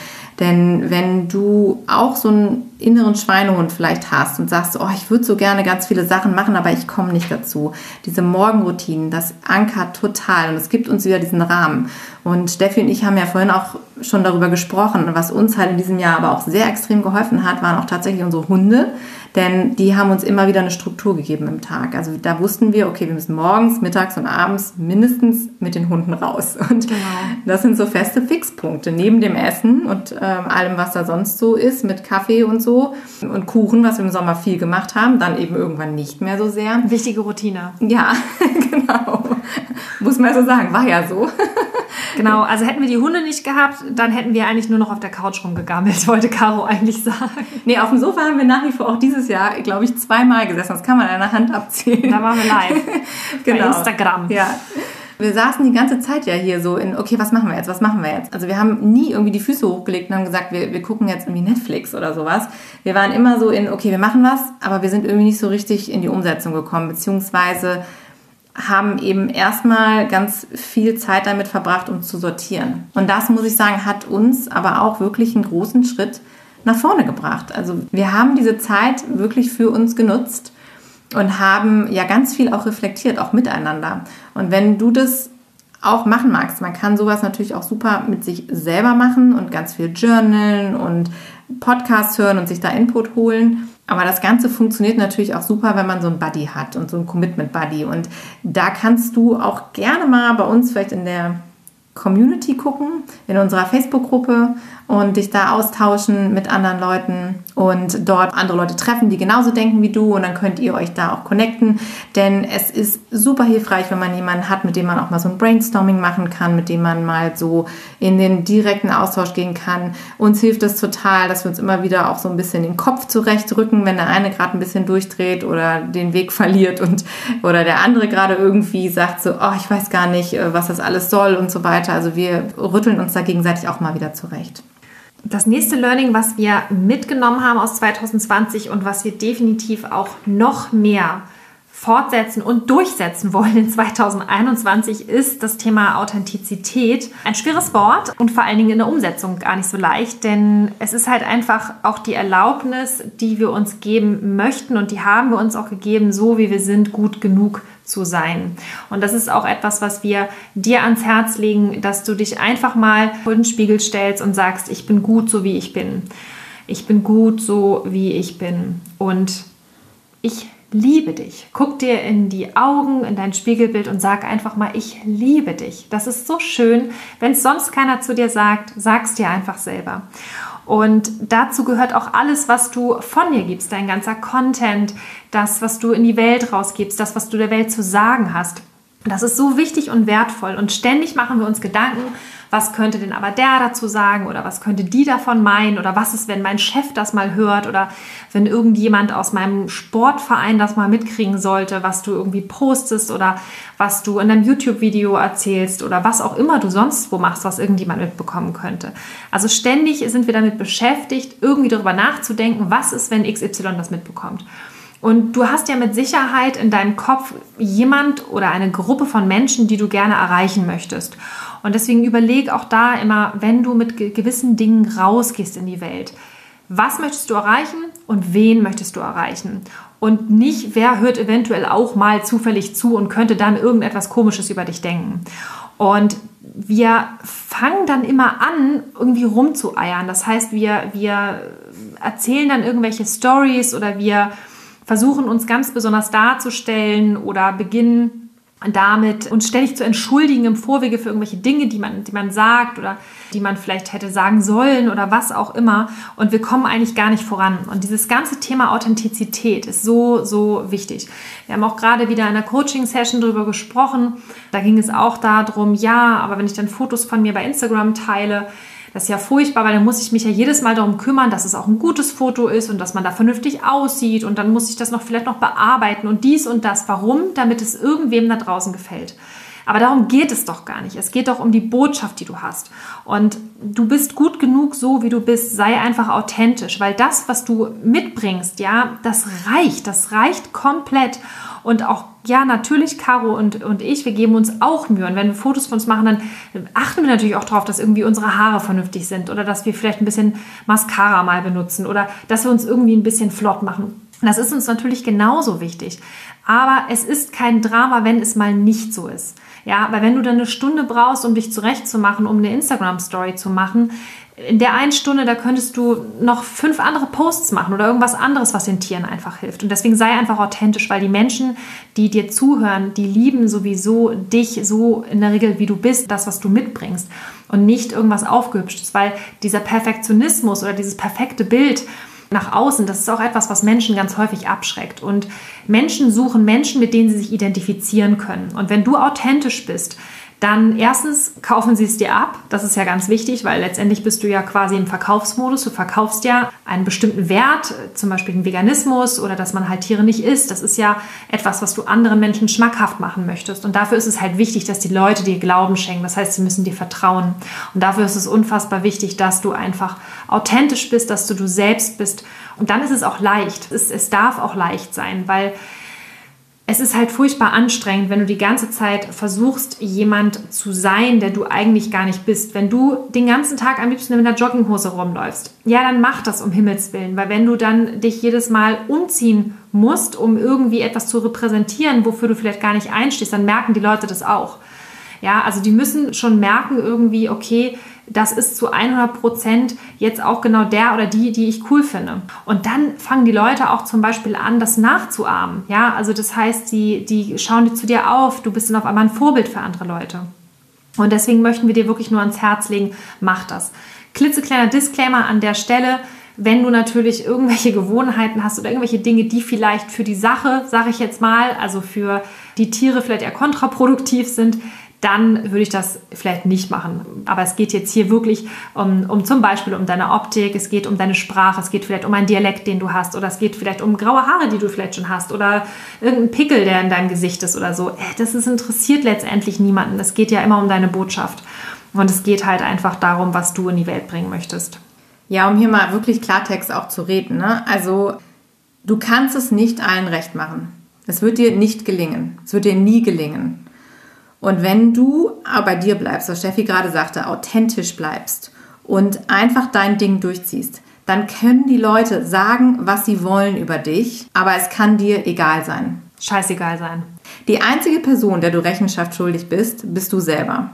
Denn wenn du auch so einen inneren Schweinehund vielleicht hast und sagst, oh, ich würde so gerne ganz viele Sachen machen, aber ich komme nicht dazu. Diese Morgenroutinen, das ankert total und es gibt uns wieder diesen Rahmen. Und Steffi und ich haben ja vorhin auch schon darüber gesprochen. Was uns halt in diesem Jahr aber auch sehr extrem geholfen hat, waren auch tatsächlich unsere Hunde. Denn die haben uns immer wieder eine Struktur gegeben im Tag. Also da wussten wir, okay, wir müssen morgens, mittags und abends mindestens mit den Hunden raus. Und genau. das sind so feste Fixpunkte. Neben dem Essen und ähm, allem, was da sonst so ist, mit Kaffee und so und Kuchen, was wir im Sommer viel gemacht haben, dann eben irgendwann nicht mehr so sehr. Wichtige Routine. Ja, genau. Muss man so sagen, war ja so. Genau, also hätten wir die Hunde nicht gehabt, dann hätten wir eigentlich nur noch auf der Couch rumgegammelt, wollte Caro eigentlich sagen. Nee, auf dem Sofa haben wir nach wie vor auch dieses Jahr, glaube ich, zweimal gesessen. Das kann man an einer Hand abzählen. Da waren wir live. genau. Bei Instagram. Ja. Wir saßen die ganze Zeit ja hier so in, okay, was machen wir jetzt, was machen wir jetzt? Also wir haben nie irgendwie die Füße hochgelegt und haben gesagt, wir, wir gucken jetzt irgendwie Netflix oder sowas. Wir waren immer so in, okay, wir machen was, aber wir sind irgendwie nicht so richtig in die Umsetzung gekommen, beziehungsweise haben eben erstmal ganz viel Zeit damit verbracht, um zu sortieren. Und das, muss ich sagen, hat uns aber auch wirklich einen großen Schritt nach vorne gebracht. Also wir haben diese Zeit wirklich für uns genutzt und haben ja ganz viel auch reflektiert, auch miteinander. Und wenn du das auch machen magst, man kann sowas natürlich auch super mit sich selber machen und ganz viel journalen und Podcasts hören und sich da Input holen. Aber das Ganze funktioniert natürlich auch super, wenn man so ein Buddy hat und so ein Commitment Buddy. Und da kannst du auch gerne mal bei uns vielleicht in der Community gucken, in unserer Facebook-Gruppe und dich da austauschen mit anderen Leuten und dort andere Leute treffen, die genauso denken wie du und dann könnt ihr euch da auch connecten, denn es ist super hilfreich, wenn man jemanden hat, mit dem man auch mal so ein Brainstorming machen kann, mit dem man mal so in den direkten Austausch gehen kann. Uns hilft es total, dass wir uns immer wieder auch so ein bisschen den Kopf zurechtrücken, wenn der eine gerade ein bisschen durchdreht oder den Weg verliert und oder der andere gerade irgendwie sagt so, oh, ich weiß gar nicht, äh, was das alles soll und so weiter. Also wir rütteln uns da gegenseitig auch mal wieder zurecht das nächste Learning, was wir mitgenommen haben aus 2020 und was wir definitiv auch noch mehr fortsetzen und durchsetzen wollen in 2021 ist das Thema Authentizität. Ein schweres Wort und vor allen Dingen in der Umsetzung gar nicht so leicht, denn es ist halt einfach auch die Erlaubnis, die wir uns geben möchten und die haben wir uns auch gegeben, so wie wir sind, gut genug zu sein. Und das ist auch etwas, was wir dir ans Herz legen, dass du dich einfach mal vor den Spiegel stellst und sagst, ich bin gut so wie ich bin. Ich bin gut so wie ich bin. Und ich liebe dich. Guck dir in die Augen, in dein Spiegelbild und sag einfach mal, ich liebe dich. Das ist so schön. Wenn es sonst keiner zu dir sagt, sag's dir einfach selber. Und dazu gehört auch alles, was du von dir gibst, dein ganzer Content, das, was du in die Welt rausgibst, das, was du der Welt zu sagen hast. Das ist so wichtig und wertvoll. Und ständig machen wir uns Gedanken, was könnte denn aber der dazu sagen oder was könnte die davon meinen oder was ist, wenn mein Chef das mal hört oder wenn irgendjemand aus meinem Sportverein das mal mitkriegen sollte, was du irgendwie postest oder was du in einem YouTube-Video erzählst oder was auch immer du sonst wo machst, was irgendjemand mitbekommen könnte. Also ständig sind wir damit beschäftigt, irgendwie darüber nachzudenken, was ist, wenn XY das mitbekommt. Und du hast ja mit Sicherheit in deinem Kopf jemand oder eine Gruppe von Menschen, die du gerne erreichen möchtest. Und deswegen überleg auch da immer, wenn du mit gewissen Dingen rausgehst in die Welt, was möchtest du erreichen und wen möchtest du erreichen? Und nicht, wer hört eventuell auch mal zufällig zu und könnte dann irgendetwas Komisches über dich denken. Und wir fangen dann immer an, irgendwie rumzueiern. Das heißt, wir, wir erzählen dann irgendwelche Stories oder wir versuchen uns ganz besonders darzustellen oder beginnen damit uns ständig zu entschuldigen im Vorwege für irgendwelche Dinge, die man, die man sagt oder die man vielleicht hätte sagen sollen oder was auch immer. Und wir kommen eigentlich gar nicht voran. Und dieses ganze Thema Authentizität ist so, so wichtig. Wir haben auch gerade wieder in einer Coaching-Session darüber gesprochen. Da ging es auch darum, ja, aber wenn ich dann Fotos von mir bei Instagram teile, das ist ja furchtbar, weil dann muss ich mich ja jedes Mal darum kümmern, dass es auch ein gutes Foto ist und dass man da vernünftig aussieht und dann muss ich das noch vielleicht noch bearbeiten und dies und das. Warum? Damit es irgendwem da draußen gefällt. Aber darum geht es doch gar nicht. Es geht doch um die Botschaft, die du hast. Und du bist gut genug so, wie du bist. Sei einfach authentisch, weil das, was du mitbringst, ja, das reicht. Das reicht komplett. Und auch, ja, natürlich, Caro und, und ich, wir geben uns auch Mühe. Und wenn wir Fotos von uns machen, dann achten wir natürlich auch darauf, dass irgendwie unsere Haare vernünftig sind oder dass wir vielleicht ein bisschen Mascara mal benutzen oder dass wir uns irgendwie ein bisschen flott machen. Das ist uns natürlich genauso wichtig. Aber es ist kein Drama, wenn es mal nicht so ist. Ja, weil wenn du dann eine Stunde brauchst, um dich zurechtzumachen, um eine Instagram-Story zu machen, in der einen Stunde, da könntest du noch fünf andere Posts machen oder irgendwas anderes, was den Tieren einfach hilft. Und deswegen sei einfach authentisch, weil die Menschen, die dir zuhören, die lieben sowieso dich so in der Regel, wie du bist, das, was du mitbringst und nicht irgendwas aufgehübschtes, weil dieser Perfektionismus oder dieses perfekte Bild, nach außen, das ist auch etwas, was Menschen ganz häufig abschreckt. Und Menschen suchen Menschen, mit denen sie sich identifizieren können. Und wenn du authentisch bist, dann erstens kaufen sie es dir ab. Das ist ja ganz wichtig, weil letztendlich bist du ja quasi im Verkaufsmodus. Du verkaufst ja einen bestimmten Wert, zum Beispiel den Veganismus oder dass man halt Tiere nicht isst. Das ist ja etwas, was du anderen Menschen schmackhaft machen möchtest. Und dafür ist es halt wichtig, dass die Leute dir Glauben schenken. Das heißt, sie müssen dir vertrauen. Und dafür ist es unfassbar wichtig, dass du einfach authentisch bist, dass du du selbst bist. Und dann ist es auch leicht. Es, es darf auch leicht sein, weil es ist halt furchtbar anstrengend, wenn du die ganze Zeit versuchst, jemand zu sein, der du eigentlich gar nicht bist. Wenn du den ganzen Tag am liebsten mit einer Jogginghose rumläufst, ja, dann mach das um Himmels Willen, weil wenn du dann dich jedes Mal umziehen musst, um irgendwie etwas zu repräsentieren, wofür du vielleicht gar nicht einstehst, dann merken die Leute das auch. Ja, also die müssen schon merken irgendwie, okay, das ist zu 100 Prozent jetzt auch genau der oder die, die ich cool finde. Und dann fangen die Leute auch zum Beispiel an, das nachzuahmen. Ja, also das heißt, die, die schauen zu dir auf, du bist dann auf einmal ein Vorbild für andere Leute. Und deswegen möchten wir dir wirklich nur ans Herz legen, mach das. Klitzekleiner Disclaimer an der Stelle. Wenn du natürlich irgendwelche Gewohnheiten hast oder irgendwelche Dinge, die vielleicht für die Sache, sage ich jetzt mal, also für die Tiere vielleicht eher kontraproduktiv sind, dann würde ich das vielleicht nicht machen. Aber es geht jetzt hier wirklich um, um zum Beispiel um deine Optik, es geht um deine Sprache, es geht vielleicht um einen Dialekt, den du hast, oder es geht vielleicht um graue Haare, die du vielleicht schon hast, oder irgendein Pickel, der in deinem Gesicht ist oder so. Äh, das ist, interessiert letztendlich niemanden. Es geht ja immer um deine Botschaft. Und es geht halt einfach darum, was du in die Welt bringen möchtest. Ja, um hier mal wirklich Klartext auch zu reden. Ne? Also, du kannst es nicht allen recht machen. Es wird dir nicht gelingen. Es wird dir nie gelingen. Und wenn du bei dir bleibst, was Steffi gerade sagte, authentisch bleibst und einfach dein Ding durchziehst, dann können die Leute sagen, was sie wollen über dich, aber es kann dir egal sein. Scheißegal sein. Die einzige Person, der du Rechenschaft schuldig bist, bist du selber.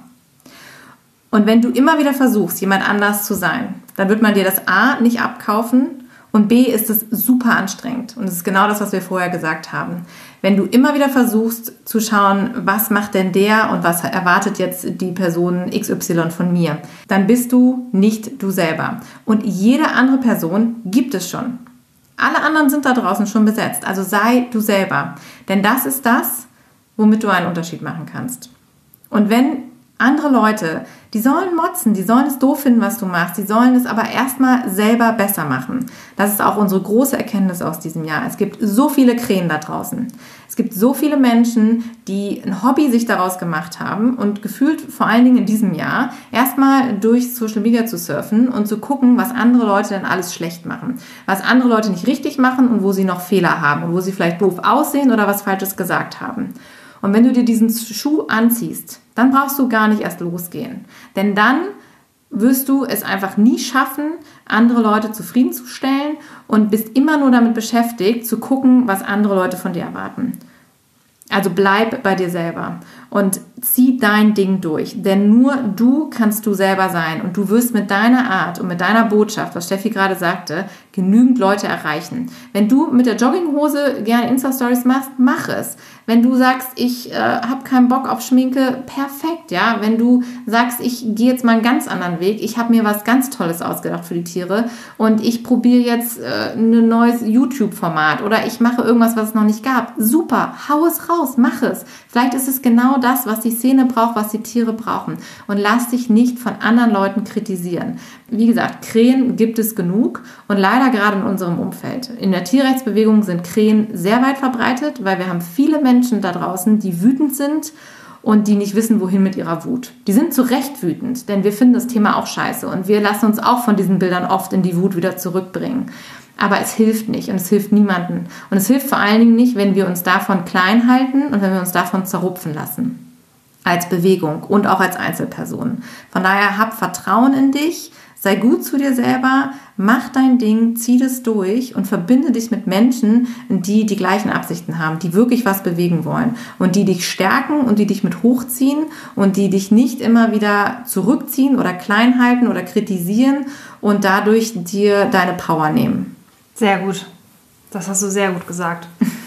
Und wenn du immer wieder versuchst, jemand anders zu sein, dann wird man dir das A nicht abkaufen und B ist es super anstrengend. Und es ist genau das, was wir vorher gesagt haben. Wenn du immer wieder versuchst zu schauen, was macht denn der und was erwartet jetzt die Person XY von mir, dann bist du nicht du selber. Und jede andere Person gibt es schon. Alle anderen sind da draußen schon besetzt. Also sei du selber. Denn das ist das, womit du einen Unterschied machen kannst. Und wenn andere Leute, die sollen motzen, die sollen es doof finden, was du machst, die sollen es aber erstmal selber besser machen. Das ist auch unsere große Erkenntnis aus diesem Jahr. Es gibt so viele Krähen da draußen. Es gibt so viele Menschen, die ein Hobby sich daraus gemacht haben und gefühlt vor allen Dingen in diesem Jahr erstmal durch Social Media zu surfen und zu gucken, was andere Leute denn alles schlecht machen, was andere Leute nicht richtig machen und wo sie noch Fehler haben und wo sie vielleicht doof aussehen oder was Falsches gesagt haben. Und wenn du dir diesen Schuh anziehst, dann brauchst du gar nicht erst losgehen. Denn dann wirst du es einfach nie schaffen, andere Leute zufriedenzustellen und bist immer nur damit beschäftigt, zu gucken, was andere Leute von dir erwarten. Also bleib bei dir selber. und zieh dein Ding durch. Denn nur du kannst du selber sein und du wirst mit deiner Art und mit deiner Botschaft, was Steffi gerade sagte, genügend Leute erreichen. Wenn du mit der Jogginghose gerne Insta-Stories machst, mach es. Wenn du sagst, ich äh, habe keinen Bock auf Schminke, perfekt, ja. Wenn du sagst, ich gehe jetzt mal einen ganz anderen Weg, ich habe mir was ganz Tolles ausgedacht für die Tiere und ich probiere jetzt äh, ein neues YouTube-Format oder ich mache irgendwas, was es noch nicht gab, super, hau es raus, mach es. Vielleicht ist es genau das, was die Szene braucht, was die Tiere brauchen. Und lass dich nicht von anderen Leuten kritisieren. Wie gesagt, Krähen gibt es genug und leider gerade in unserem Umfeld. In der Tierrechtsbewegung sind Krähen sehr weit verbreitet, weil wir haben viele Menschen da draußen, die wütend sind und die nicht wissen, wohin mit ihrer Wut. Die sind zu Recht wütend, denn wir finden das Thema auch scheiße und wir lassen uns auch von diesen Bildern oft in die Wut wieder zurückbringen. Aber es hilft nicht und es hilft niemanden. Und es hilft vor allen Dingen nicht, wenn wir uns davon klein halten und wenn wir uns davon zerrupfen lassen. Als Bewegung und auch als Einzelperson. Von daher hab Vertrauen in dich, sei gut zu dir selber, mach dein Ding, zieh das durch und verbinde dich mit Menschen, die die gleichen Absichten haben, die wirklich was bewegen wollen und die dich stärken und die dich mit hochziehen und die dich nicht immer wieder zurückziehen oder klein halten oder kritisieren und dadurch dir deine Power nehmen. Sehr gut. Das hast du sehr gut gesagt.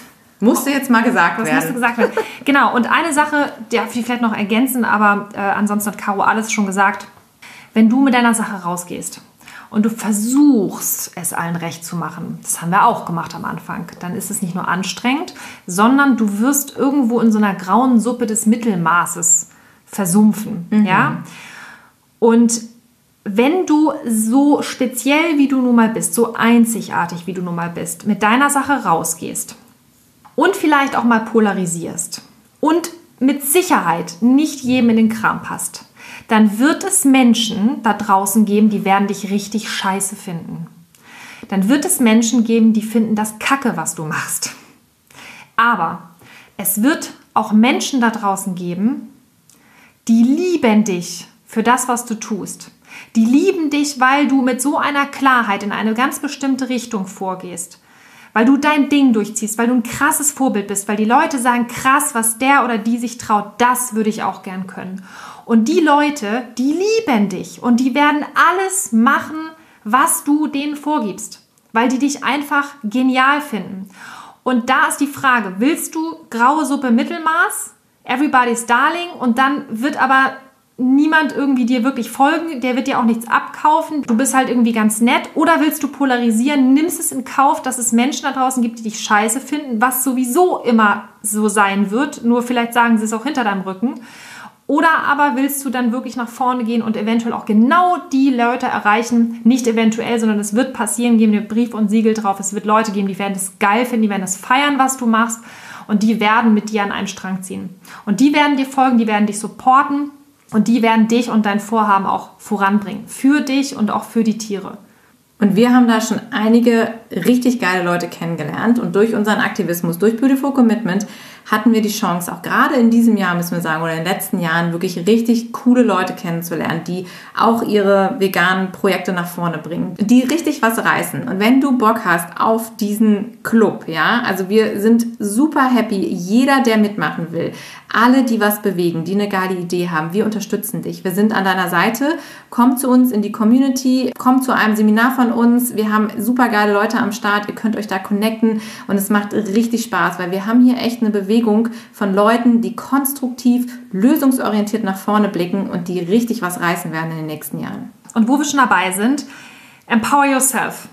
Musste jetzt mal gesagt das werden. musste gesagt werden. Genau, und eine Sache, die darf ich vielleicht noch ergänzen, aber äh, ansonsten hat Caro alles schon gesagt. Wenn du mit deiner Sache rausgehst und du versuchst, es allen recht zu machen, das haben wir auch gemacht am Anfang, dann ist es nicht nur anstrengend, sondern du wirst irgendwo in so einer grauen Suppe des Mittelmaßes versumpfen. Mhm. Ja? Und wenn du so speziell wie du nun mal bist, so einzigartig wie du nun mal bist, mit deiner Sache rausgehst und vielleicht auch mal polarisierst und mit Sicherheit nicht jedem in den Kram passt, dann wird es Menschen da draußen geben, die werden dich richtig scheiße finden. Dann wird es Menschen geben, die finden das Kacke, was du machst. Aber es wird auch Menschen da draußen geben, die lieben dich für das, was du tust. Die lieben dich, weil du mit so einer Klarheit in eine ganz bestimmte Richtung vorgehst. Weil du dein Ding durchziehst, weil du ein krasses Vorbild bist, weil die Leute sagen, krass, was der oder die sich traut, das würde ich auch gern können. Und die Leute, die lieben dich und die werden alles machen, was du denen vorgibst, weil die dich einfach genial finden. Und da ist die Frage, willst du graue Suppe Mittelmaß, everybody's darling und dann wird aber niemand irgendwie dir wirklich folgen, der wird dir auch nichts abkaufen. Du bist halt irgendwie ganz nett. Oder willst du polarisieren, nimmst es in Kauf, dass es Menschen da draußen gibt, die dich scheiße finden, was sowieso immer so sein wird. Nur vielleicht sagen sie es auch hinter deinem Rücken. Oder aber willst du dann wirklich nach vorne gehen und eventuell auch genau die Leute erreichen, nicht eventuell, sondern es wird passieren, geben dir Brief und Siegel drauf. Es wird Leute geben, die werden das geil finden, die werden das feiern, was du machst und die werden mit dir an einen Strang ziehen. Und die werden dir folgen, die werden dich supporten und die werden dich und dein Vorhaben auch voranbringen. Für dich und auch für die Tiere. Und wir haben da schon einige richtig geile Leute kennengelernt und durch unseren Aktivismus, durch Beautiful Commitment hatten wir die Chance, auch gerade in diesem Jahr, müssen wir sagen, oder in den letzten Jahren, wirklich richtig coole Leute kennenzulernen, die auch ihre veganen Projekte nach vorne bringen, die richtig was reißen. Und wenn du Bock hast auf diesen Club, ja, also wir sind super happy, jeder, der mitmachen will, alle, die was bewegen, die eine geile Idee haben, wir unterstützen dich. Wir sind an deiner Seite. Komm zu uns in die Community, komm zu einem Seminar von uns. Wir haben super geile Leute am Start. Ihr könnt euch da connecten und es macht richtig Spaß, weil wir haben hier echt eine Bewegung von Leuten, die konstruktiv, lösungsorientiert nach vorne blicken und die richtig was reißen werden in den nächsten Jahren. Und wo wir schon dabei sind, empower yourself.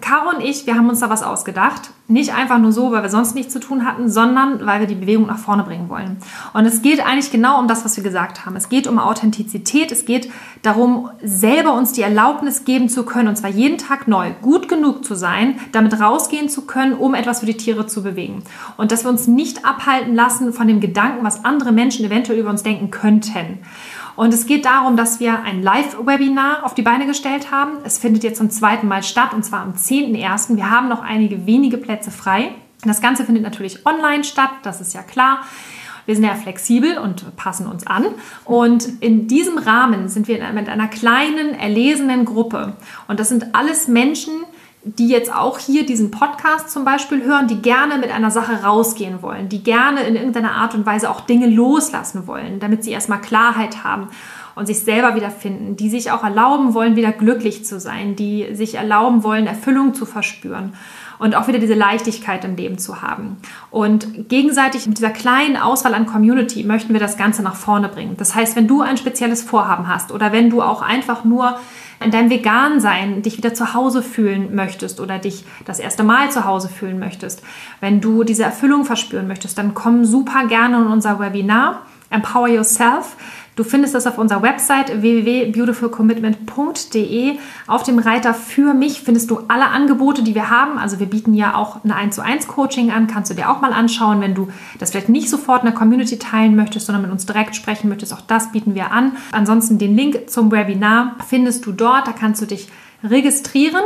Caro und ich, wir haben uns da was ausgedacht. Nicht einfach nur so, weil wir sonst nichts zu tun hatten, sondern weil wir die Bewegung nach vorne bringen wollen. Und es geht eigentlich genau um das, was wir gesagt haben. Es geht um Authentizität. Es geht darum, selber uns die Erlaubnis geben zu können, und zwar jeden Tag neu, gut genug zu sein, damit rausgehen zu können, um etwas für die Tiere zu bewegen. Und dass wir uns nicht abhalten lassen von dem Gedanken, was andere Menschen eventuell über uns denken könnten. Und es geht darum, dass wir ein Live-Webinar auf die Beine gestellt haben. Es findet jetzt zum zweiten Mal statt und zwar am 10.01. Wir haben noch einige wenige Plätze frei. Das Ganze findet natürlich online statt, das ist ja klar. Wir sind ja flexibel und passen uns an. Und in diesem Rahmen sind wir mit einer kleinen, erlesenen Gruppe. Und das sind alles Menschen, die jetzt auch hier diesen Podcast zum Beispiel hören, die gerne mit einer Sache rausgehen wollen, die gerne in irgendeiner Art und Weise auch Dinge loslassen wollen, damit sie erstmal Klarheit haben und sich selber wiederfinden, die sich auch erlauben wollen, wieder glücklich zu sein, die sich erlauben wollen, Erfüllung zu verspüren und auch wieder diese Leichtigkeit im Leben zu haben. Und gegenseitig mit dieser kleinen Auswahl an Community möchten wir das Ganze nach vorne bringen. Das heißt, wenn du ein spezielles Vorhaben hast oder wenn du auch einfach nur in deinem Vegan-Sein dich wieder zu Hause fühlen möchtest oder dich das erste Mal zu Hause fühlen möchtest, wenn du diese Erfüllung verspüren möchtest, dann komm super gerne in unser Webinar Empower Yourself. Du findest das auf unserer Website www.beautifulcommitment.de. Auf dem Reiter für mich findest du alle Angebote, die wir haben. Also wir bieten ja auch ein 1 zu 1 Coaching an, kannst du dir auch mal anschauen, wenn du das vielleicht nicht sofort in der Community teilen möchtest, sondern mit uns direkt sprechen möchtest. Auch das bieten wir an. Ansonsten den Link zum Webinar findest du dort. Da kannst du dich registrieren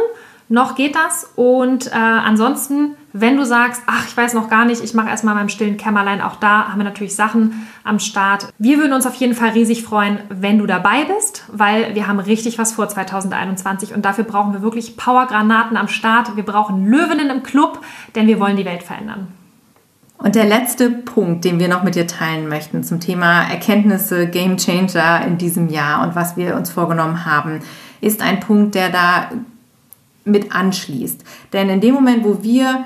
noch geht das. Und äh, ansonsten, wenn du sagst, ach, ich weiß noch gar nicht, ich mache erstmal meinem stillen Kämmerlein, auch da haben wir natürlich Sachen am Start. Wir würden uns auf jeden Fall riesig freuen, wenn du dabei bist, weil wir haben richtig was vor 2021 und dafür brauchen wir wirklich Powergranaten am Start. Wir brauchen Löwinnen im Club, denn wir wollen die Welt verändern. Und der letzte Punkt, den wir noch mit dir teilen möchten zum Thema Erkenntnisse, Game Changer in diesem Jahr und was wir uns vorgenommen haben, ist ein Punkt, der da mit anschließt. Denn in dem Moment, wo wir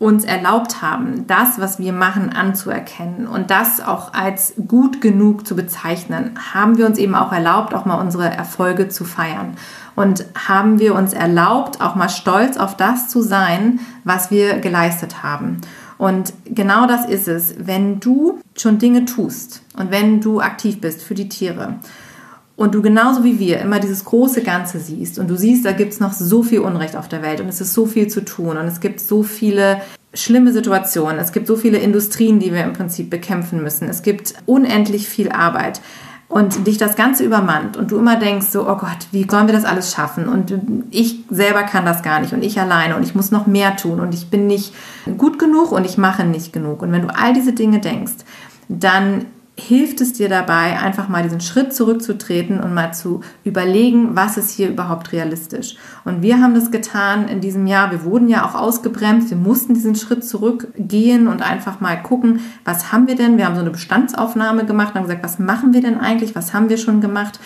uns erlaubt haben, das, was wir machen, anzuerkennen und das auch als gut genug zu bezeichnen, haben wir uns eben auch erlaubt, auch mal unsere Erfolge zu feiern. Und haben wir uns erlaubt, auch mal stolz auf das zu sein, was wir geleistet haben. Und genau das ist es, wenn du schon Dinge tust und wenn du aktiv bist für die Tiere und du genauso wie wir immer dieses große Ganze siehst und du siehst, da gibt es noch so viel Unrecht auf der Welt und es ist so viel zu tun und es gibt so viele schlimme Situationen, es gibt so viele Industrien, die wir im Prinzip bekämpfen müssen, es gibt unendlich viel Arbeit und dich das Ganze übermannt und du immer denkst so, oh Gott, wie sollen wir das alles schaffen? Und ich selber kann das gar nicht und ich alleine und ich muss noch mehr tun und ich bin nicht gut genug und ich mache nicht genug. Und wenn du all diese Dinge denkst, dann hilft es dir dabei, einfach mal diesen Schritt zurückzutreten und mal zu überlegen, was ist hier überhaupt realistisch. Und wir haben das getan in diesem Jahr. Wir wurden ja auch ausgebremst. Wir mussten diesen Schritt zurückgehen und einfach mal gucken, was haben wir denn? Wir haben so eine Bestandsaufnahme gemacht und haben gesagt, was machen wir denn eigentlich? Was haben wir schon gemacht?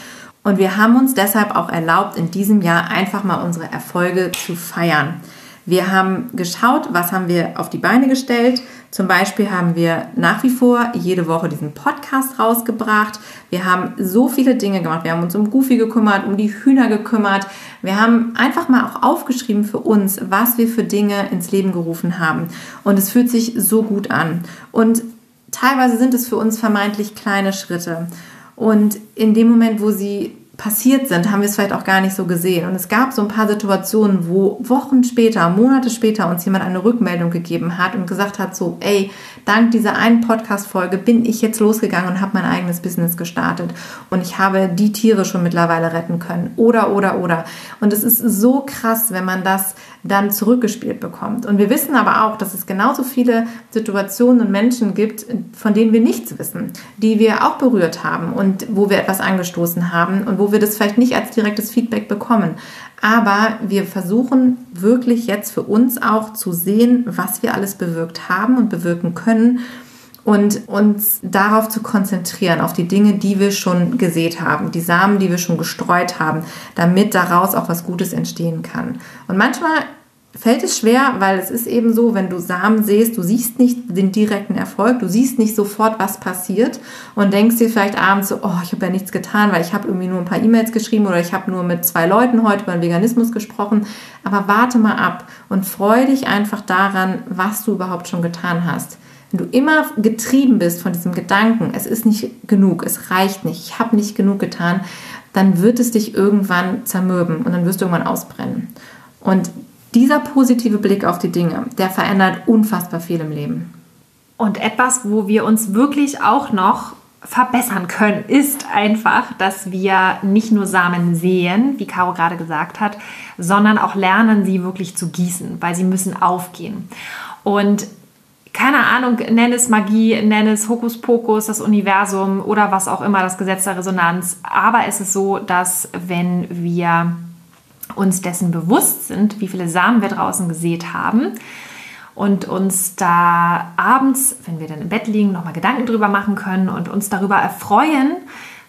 Und wir haben uns deshalb auch erlaubt, in diesem Jahr einfach mal unsere Erfolge zu feiern. Wir haben geschaut, was haben wir auf die Beine gestellt. Zum Beispiel haben wir nach wie vor jede Woche diesen Podcast rausgebracht. Wir haben so viele Dinge gemacht. Wir haben uns um Goofy gekümmert, um die Hühner gekümmert. Wir haben einfach mal auch aufgeschrieben für uns, was wir für Dinge ins Leben gerufen haben. Und es fühlt sich so gut an. Und teilweise sind es für uns vermeintlich kleine Schritte. Und in dem Moment, wo sie passiert sind, haben wir es vielleicht auch gar nicht so gesehen. Und es gab so ein paar Situationen, wo Wochen später, Monate später uns jemand eine Rückmeldung gegeben hat und gesagt hat, so, ey, dank dieser einen Podcast-Folge bin ich jetzt losgegangen und habe mein eigenes Business gestartet. Und ich habe die Tiere schon mittlerweile retten können. Oder, oder, oder. Und es ist so krass, wenn man das dann zurückgespielt bekommt. Und wir wissen aber auch, dass es genauso viele Situationen und Menschen gibt, von denen wir nichts wissen, die wir auch berührt haben und wo wir etwas angestoßen haben und wo wir das vielleicht nicht als direktes Feedback bekommen. Aber wir versuchen wirklich jetzt für uns auch zu sehen, was wir alles bewirkt haben und bewirken können und uns darauf zu konzentrieren, auf die Dinge, die wir schon gesät haben, die Samen, die wir schon gestreut haben, damit daraus auch was Gutes entstehen kann. Und manchmal fällt es schwer, weil es ist eben so, wenn du Samen säst, du siehst nicht den direkten Erfolg, du siehst nicht sofort, was passiert und denkst dir vielleicht abends so, oh, ich habe ja nichts getan, weil ich habe irgendwie nur ein paar E-Mails geschrieben oder ich habe nur mit zwei Leuten heute über den Veganismus gesprochen. Aber warte mal ab und freu dich einfach daran, was du überhaupt schon getan hast. Wenn du immer getrieben bist von diesem Gedanken, es ist nicht genug, es reicht nicht, ich habe nicht genug getan, dann wird es dich irgendwann zermürben und dann wirst du irgendwann ausbrennen. Und dieser positive Blick auf die Dinge, der verändert unfassbar viel im Leben. Und etwas, wo wir uns wirklich auch noch verbessern können, ist einfach, dass wir nicht nur Samen sehen, wie Caro gerade gesagt hat, sondern auch lernen, sie wirklich zu gießen, weil sie müssen aufgehen. Und keine Ahnung, nenn es Magie, nenn es Hokuspokus, das Universum oder was auch immer, das Gesetz der Resonanz. Aber es ist so, dass wenn wir uns dessen bewusst sind, wie viele Samen wir draußen gesät haben und uns da abends, wenn wir dann im Bett liegen, nochmal Gedanken drüber machen können und uns darüber erfreuen,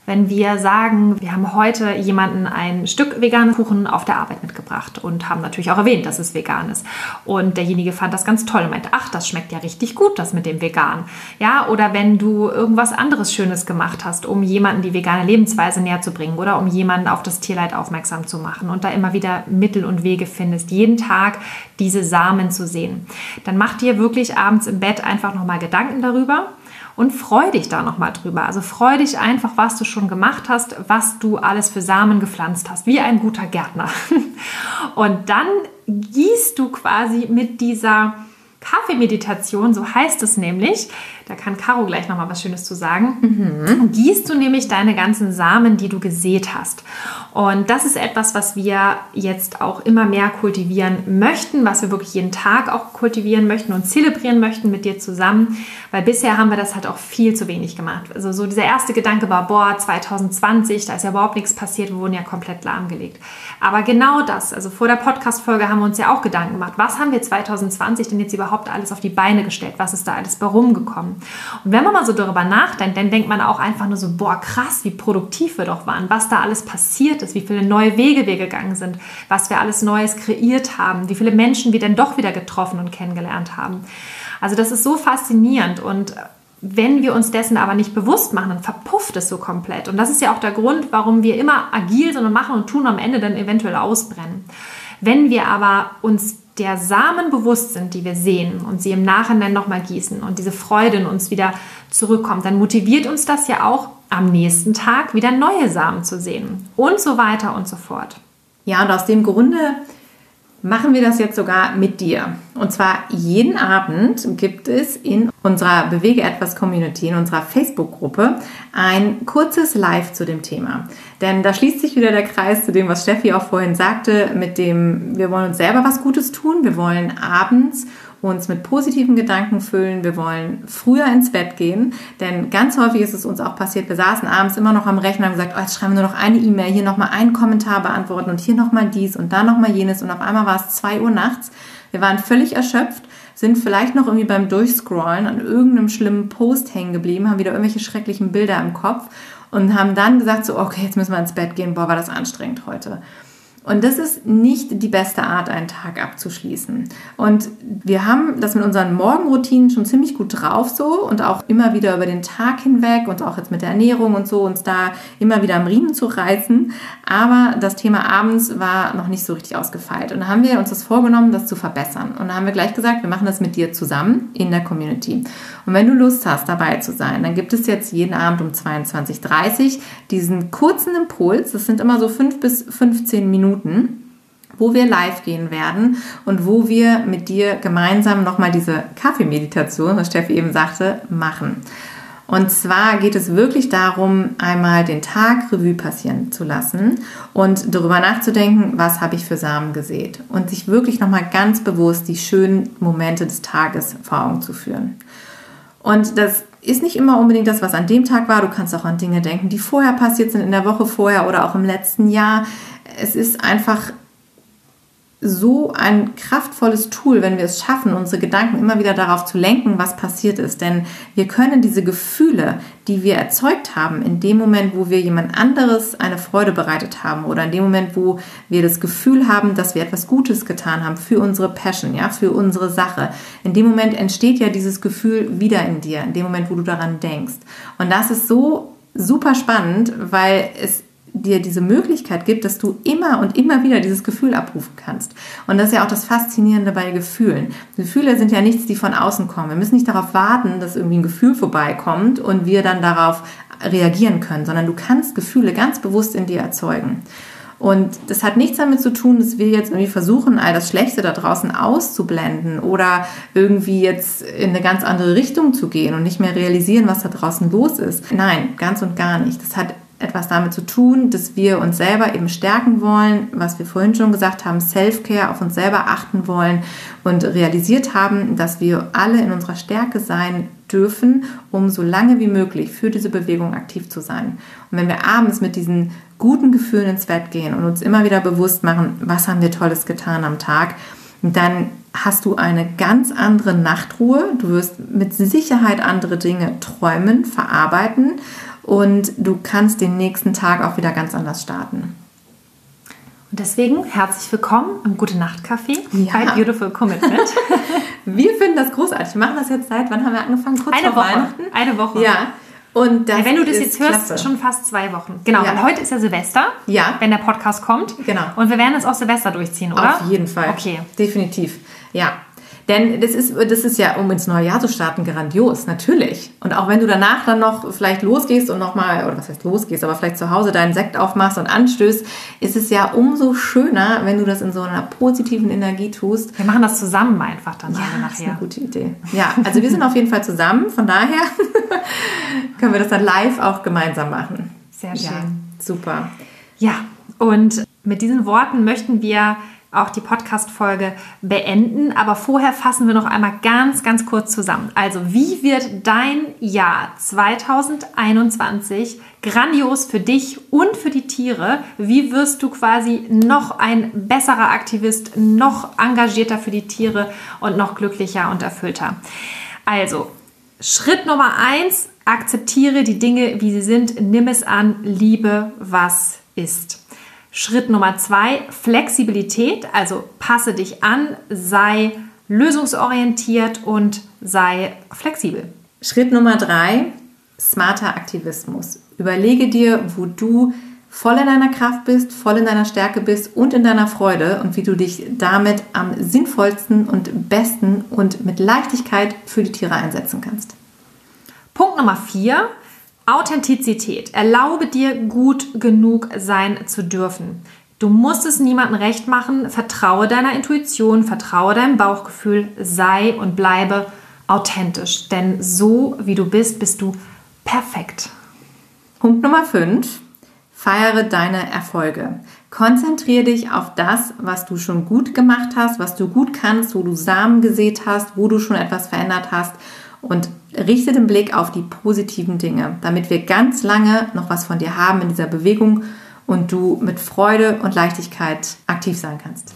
wenn wir sagen, wir haben heute jemanden ein Stück veganen Kuchen auf der Arbeit mitgebracht und haben natürlich auch erwähnt, dass es vegan ist. Und derjenige fand das ganz toll und meinte, ach, das schmeckt ja richtig gut, das mit dem Vegan. Ja, oder wenn du irgendwas anderes Schönes gemacht hast, um jemanden die vegane Lebensweise näher zu bringen oder um jemanden auf das Tierleid aufmerksam zu machen und da immer wieder Mittel und Wege findest, jeden Tag diese Samen zu sehen, dann mach dir wirklich abends im Bett einfach nochmal Gedanken darüber und freu dich da nochmal drüber. Also freu dich einfach, was du schon gemacht hast, was du alles für Samen gepflanzt hast, wie ein guter Gärtner. Und dann gießt du quasi mit dieser Kaffeemeditation, so heißt es nämlich, da kann Caro gleich noch mal was Schönes zu sagen. Mhm. Gießt du nämlich deine ganzen Samen, die du gesät hast. Und das ist etwas, was wir jetzt auch immer mehr kultivieren möchten, was wir wirklich jeden Tag auch kultivieren möchten und zelebrieren möchten mit dir zusammen, weil bisher haben wir das halt auch viel zu wenig gemacht. Also so dieser erste Gedanke war, boah, 2020, da ist ja überhaupt nichts passiert, wir wurden ja komplett lahmgelegt. Aber genau das, also vor der Podcast-Folge haben wir uns ja auch Gedanken gemacht, was haben wir 2020 denn jetzt überhaupt alles auf die Beine gestellt? Was ist da alles bei rumgekommen? Und wenn man mal so darüber nachdenkt, dann denkt man auch einfach nur so, boah, krass, wie produktiv wir doch waren, was da alles passiert ist, wie viele neue Wege wir gegangen sind, was wir alles Neues kreiert haben, wie viele Menschen wir dann doch wieder getroffen und kennengelernt haben. Also das ist so faszinierend und wenn wir uns dessen aber nicht bewusst machen, dann verpufft es so komplett. Und das ist ja auch der Grund, warum wir immer agil sind und machen und tun und am Ende dann eventuell ausbrennen. Wenn wir aber uns der Samen bewusst sind, die wir sehen und sie im Nachhinein nochmal gießen und diese Freude in uns wieder zurückkommt, dann motiviert uns das ja auch am nächsten Tag wieder neue Samen zu sehen und so weiter und so fort. Ja, und aus dem Grunde machen wir das jetzt sogar mit dir. Und zwar jeden Abend gibt es in unserer Bewege etwas Community, in unserer Facebook-Gruppe, ein kurzes Live zu dem Thema. Denn da schließt sich wieder der Kreis zu dem, was Steffi auch vorhin sagte, mit dem, wir wollen uns selber was Gutes tun. Wir wollen abends uns mit positiven Gedanken füllen. Wir wollen früher ins Bett gehen, denn ganz häufig ist es uns auch passiert, wir saßen abends immer noch am Rechner und haben gesagt, oh, jetzt schreiben wir nur noch eine E-Mail, hier nochmal einen Kommentar beantworten und hier nochmal dies und da nochmal jenes und auf einmal war es zwei Uhr nachts. Wir waren völlig erschöpft, sind vielleicht noch irgendwie beim Durchscrollen an irgendeinem schlimmen Post hängen geblieben, haben wieder irgendwelche schrecklichen Bilder im Kopf und haben dann gesagt so, okay, jetzt müssen wir ins Bett gehen, boah, war das anstrengend heute. Und das ist nicht die beste Art, einen Tag abzuschließen. Und wir haben das mit unseren Morgenroutinen schon ziemlich gut drauf so und auch immer wieder über den Tag hinweg und auch jetzt mit der Ernährung und so uns da immer wieder am Riemen zu reißen. Aber das Thema abends war noch nicht so richtig ausgefeilt. Und da haben wir uns das vorgenommen, das zu verbessern. Und da haben wir gleich gesagt, wir machen das mit dir zusammen in der Community. Und wenn du Lust hast, dabei zu sein, dann gibt es jetzt jeden Abend um 22.30 Uhr diesen kurzen Impuls. Das sind immer so fünf bis 15 Minuten wo wir live gehen werden und wo wir mit dir gemeinsam nochmal diese Kaffeemeditation, was Steffi eben sagte, machen. Und zwar geht es wirklich darum, einmal den Tag Revue passieren zu lassen und darüber nachzudenken, was habe ich für Samen gesät und sich wirklich nochmal ganz bewusst die schönen Momente des Tages vor Augen zu führen. Und das ist nicht immer unbedingt das, was an dem Tag war. Du kannst auch an Dinge denken, die vorher passiert sind, in der Woche vorher oder auch im letzten Jahr. Es ist einfach so ein kraftvolles Tool, wenn wir es schaffen, unsere Gedanken immer wieder darauf zu lenken, was passiert ist. Denn wir können diese Gefühle, die wir erzeugt haben, in dem Moment, wo wir jemand anderes eine Freude bereitet haben oder in dem Moment, wo wir das Gefühl haben, dass wir etwas Gutes getan haben für unsere Passion, ja, für unsere Sache, in dem Moment entsteht ja dieses Gefühl wieder in dir, in dem Moment, wo du daran denkst. Und das ist so super spannend, weil es dir diese Möglichkeit gibt, dass du immer und immer wieder dieses Gefühl abrufen kannst. Und das ist ja auch das Faszinierende bei Gefühlen. Gefühle sind ja nichts, die von außen kommen. Wir müssen nicht darauf warten, dass irgendwie ein Gefühl vorbeikommt und wir dann darauf reagieren können, sondern du kannst Gefühle ganz bewusst in dir erzeugen. Und das hat nichts damit zu tun, dass wir jetzt irgendwie versuchen, all das Schlechte da draußen auszublenden oder irgendwie jetzt in eine ganz andere Richtung zu gehen und nicht mehr realisieren, was da draußen los ist. Nein, ganz und gar nicht. Das hat etwas damit zu tun, dass wir uns selber eben stärken wollen, was wir vorhin schon gesagt haben, Self-Care, auf uns selber achten wollen und realisiert haben, dass wir alle in unserer Stärke sein dürfen, um so lange wie möglich für diese Bewegung aktiv zu sein. Und wenn wir abends mit diesen guten Gefühlen ins Bett gehen und uns immer wieder bewusst machen, was haben wir Tolles getan am Tag, dann hast du eine ganz andere Nachtruhe. Du wirst mit Sicherheit andere Dinge träumen, verarbeiten und du kannst den nächsten Tag auch wieder ganz anders starten. Und deswegen herzlich willkommen im Gute Nacht Café ja. bei Beautiful Commitment. wir finden das großartig. Wir machen das jetzt seit, wann haben wir angefangen? Kurz Eine vor Woche. Weihnachten? Eine Woche. Ja. Und ja, wenn du das jetzt hörst, klasse. schon fast zwei Wochen. Genau, ja. weil heute ist ja Silvester, ja. wenn der Podcast kommt. Genau. Und wir werden es auch Silvester durchziehen, oder? Auf jeden Fall. Okay. Definitiv. Ja. Denn das ist, das ist ja, um ins neue Jahr zu starten, grandios, natürlich. Und auch wenn du danach dann noch vielleicht losgehst und nochmal, oder was heißt losgehst, aber vielleicht zu Hause deinen Sekt aufmachst und anstößt, ist es ja umso schöner, wenn du das in so einer positiven Energie tust. Wir machen das zusammen einfach dann ja, nachher. Das ist eine gute Idee. Ja, also wir sind auf jeden Fall zusammen, von daher können wir das dann live auch gemeinsam machen. Sehr schön. Ja, super. Ja, und mit diesen Worten möchten wir auch die Podcast-Folge beenden. Aber vorher fassen wir noch einmal ganz, ganz kurz zusammen. Also, wie wird dein Jahr 2021 grandios für dich und für die Tiere? Wie wirst du quasi noch ein besserer Aktivist, noch engagierter für die Tiere und noch glücklicher und erfüllter? Also, Schritt Nummer eins, akzeptiere die Dinge, wie sie sind, nimm es an, liebe, was ist. Schritt Nummer zwei, Flexibilität, also passe dich an, sei lösungsorientiert und sei flexibel. Schritt Nummer drei, smarter Aktivismus. Überlege dir, wo du voll in deiner Kraft bist, voll in deiner Stärke bist und in deiner Freude und wie du dich damit am sinnvollsten und besten und mit Leichtigkeit für die Tiere einsetzen kannst. Punkt Nummer vier, Authentizität. Erlaube dir, gut genug sein zu dürfen. Du musst es niemandem recht machen. Vertraue deiner Intuition, vertraue deinem Bauchgefühl, sei und bleibe authentisch. Denn so wie du bist, bist du perfekt. Punkt Nummer 5. Feiere deine Erfolge. Konzentriere dich auf das, was du schon gut gemacht hast, was du gut kannst, wo du Samen gesät hast, wo du schon etwas verändert hast und richte den Blick auf die positiven Dinge, damit wir ganz lange noch was von dir haben in dieser Bewegung und du mit Freude und Leichtigkeit aktiv sein kannst.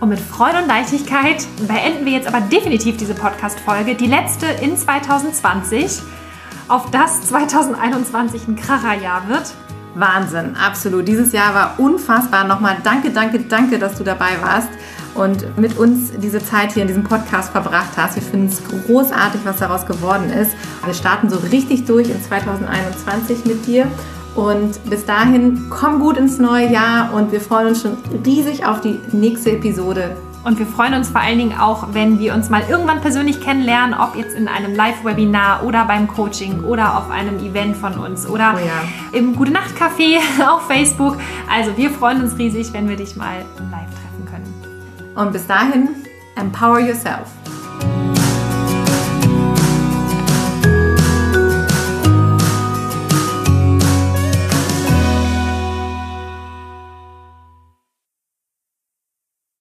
Und mit Freude und Leichtigkeit beenden wir jetzt aber definitiv diese Podcast-Folge, die letzte in 2020, auf das 2021 ein Kracherjahr wird. Wahnsinn, absolut. Dieses Jahr war unfassbar. Nochmal danke, danke, danke, dass du dabei warst und mit uns diese Zeit hier in diesem Podcast verbracht hast. Wir finden es großartig, was daraus geworden ist. Wir starten so richtig durch in 2021 mit dir. Und bis dahin, komm gut ins neue Jahr und wir freuen uns schon riesig auf die nächste Episode. Und wir freuen uns vor allen Dingen auch, wenn wir uns mal irgendwann persönlich kennenlernen, ob jetzt in einem Live-Webinar oder beim Coaching oder auf einem Event von uns oder oh ja. im Gute Nacht Café auf Facebook. Also wir freuen uns riesig, wenn wir dich mal live. Und bis dahin, empower yourself.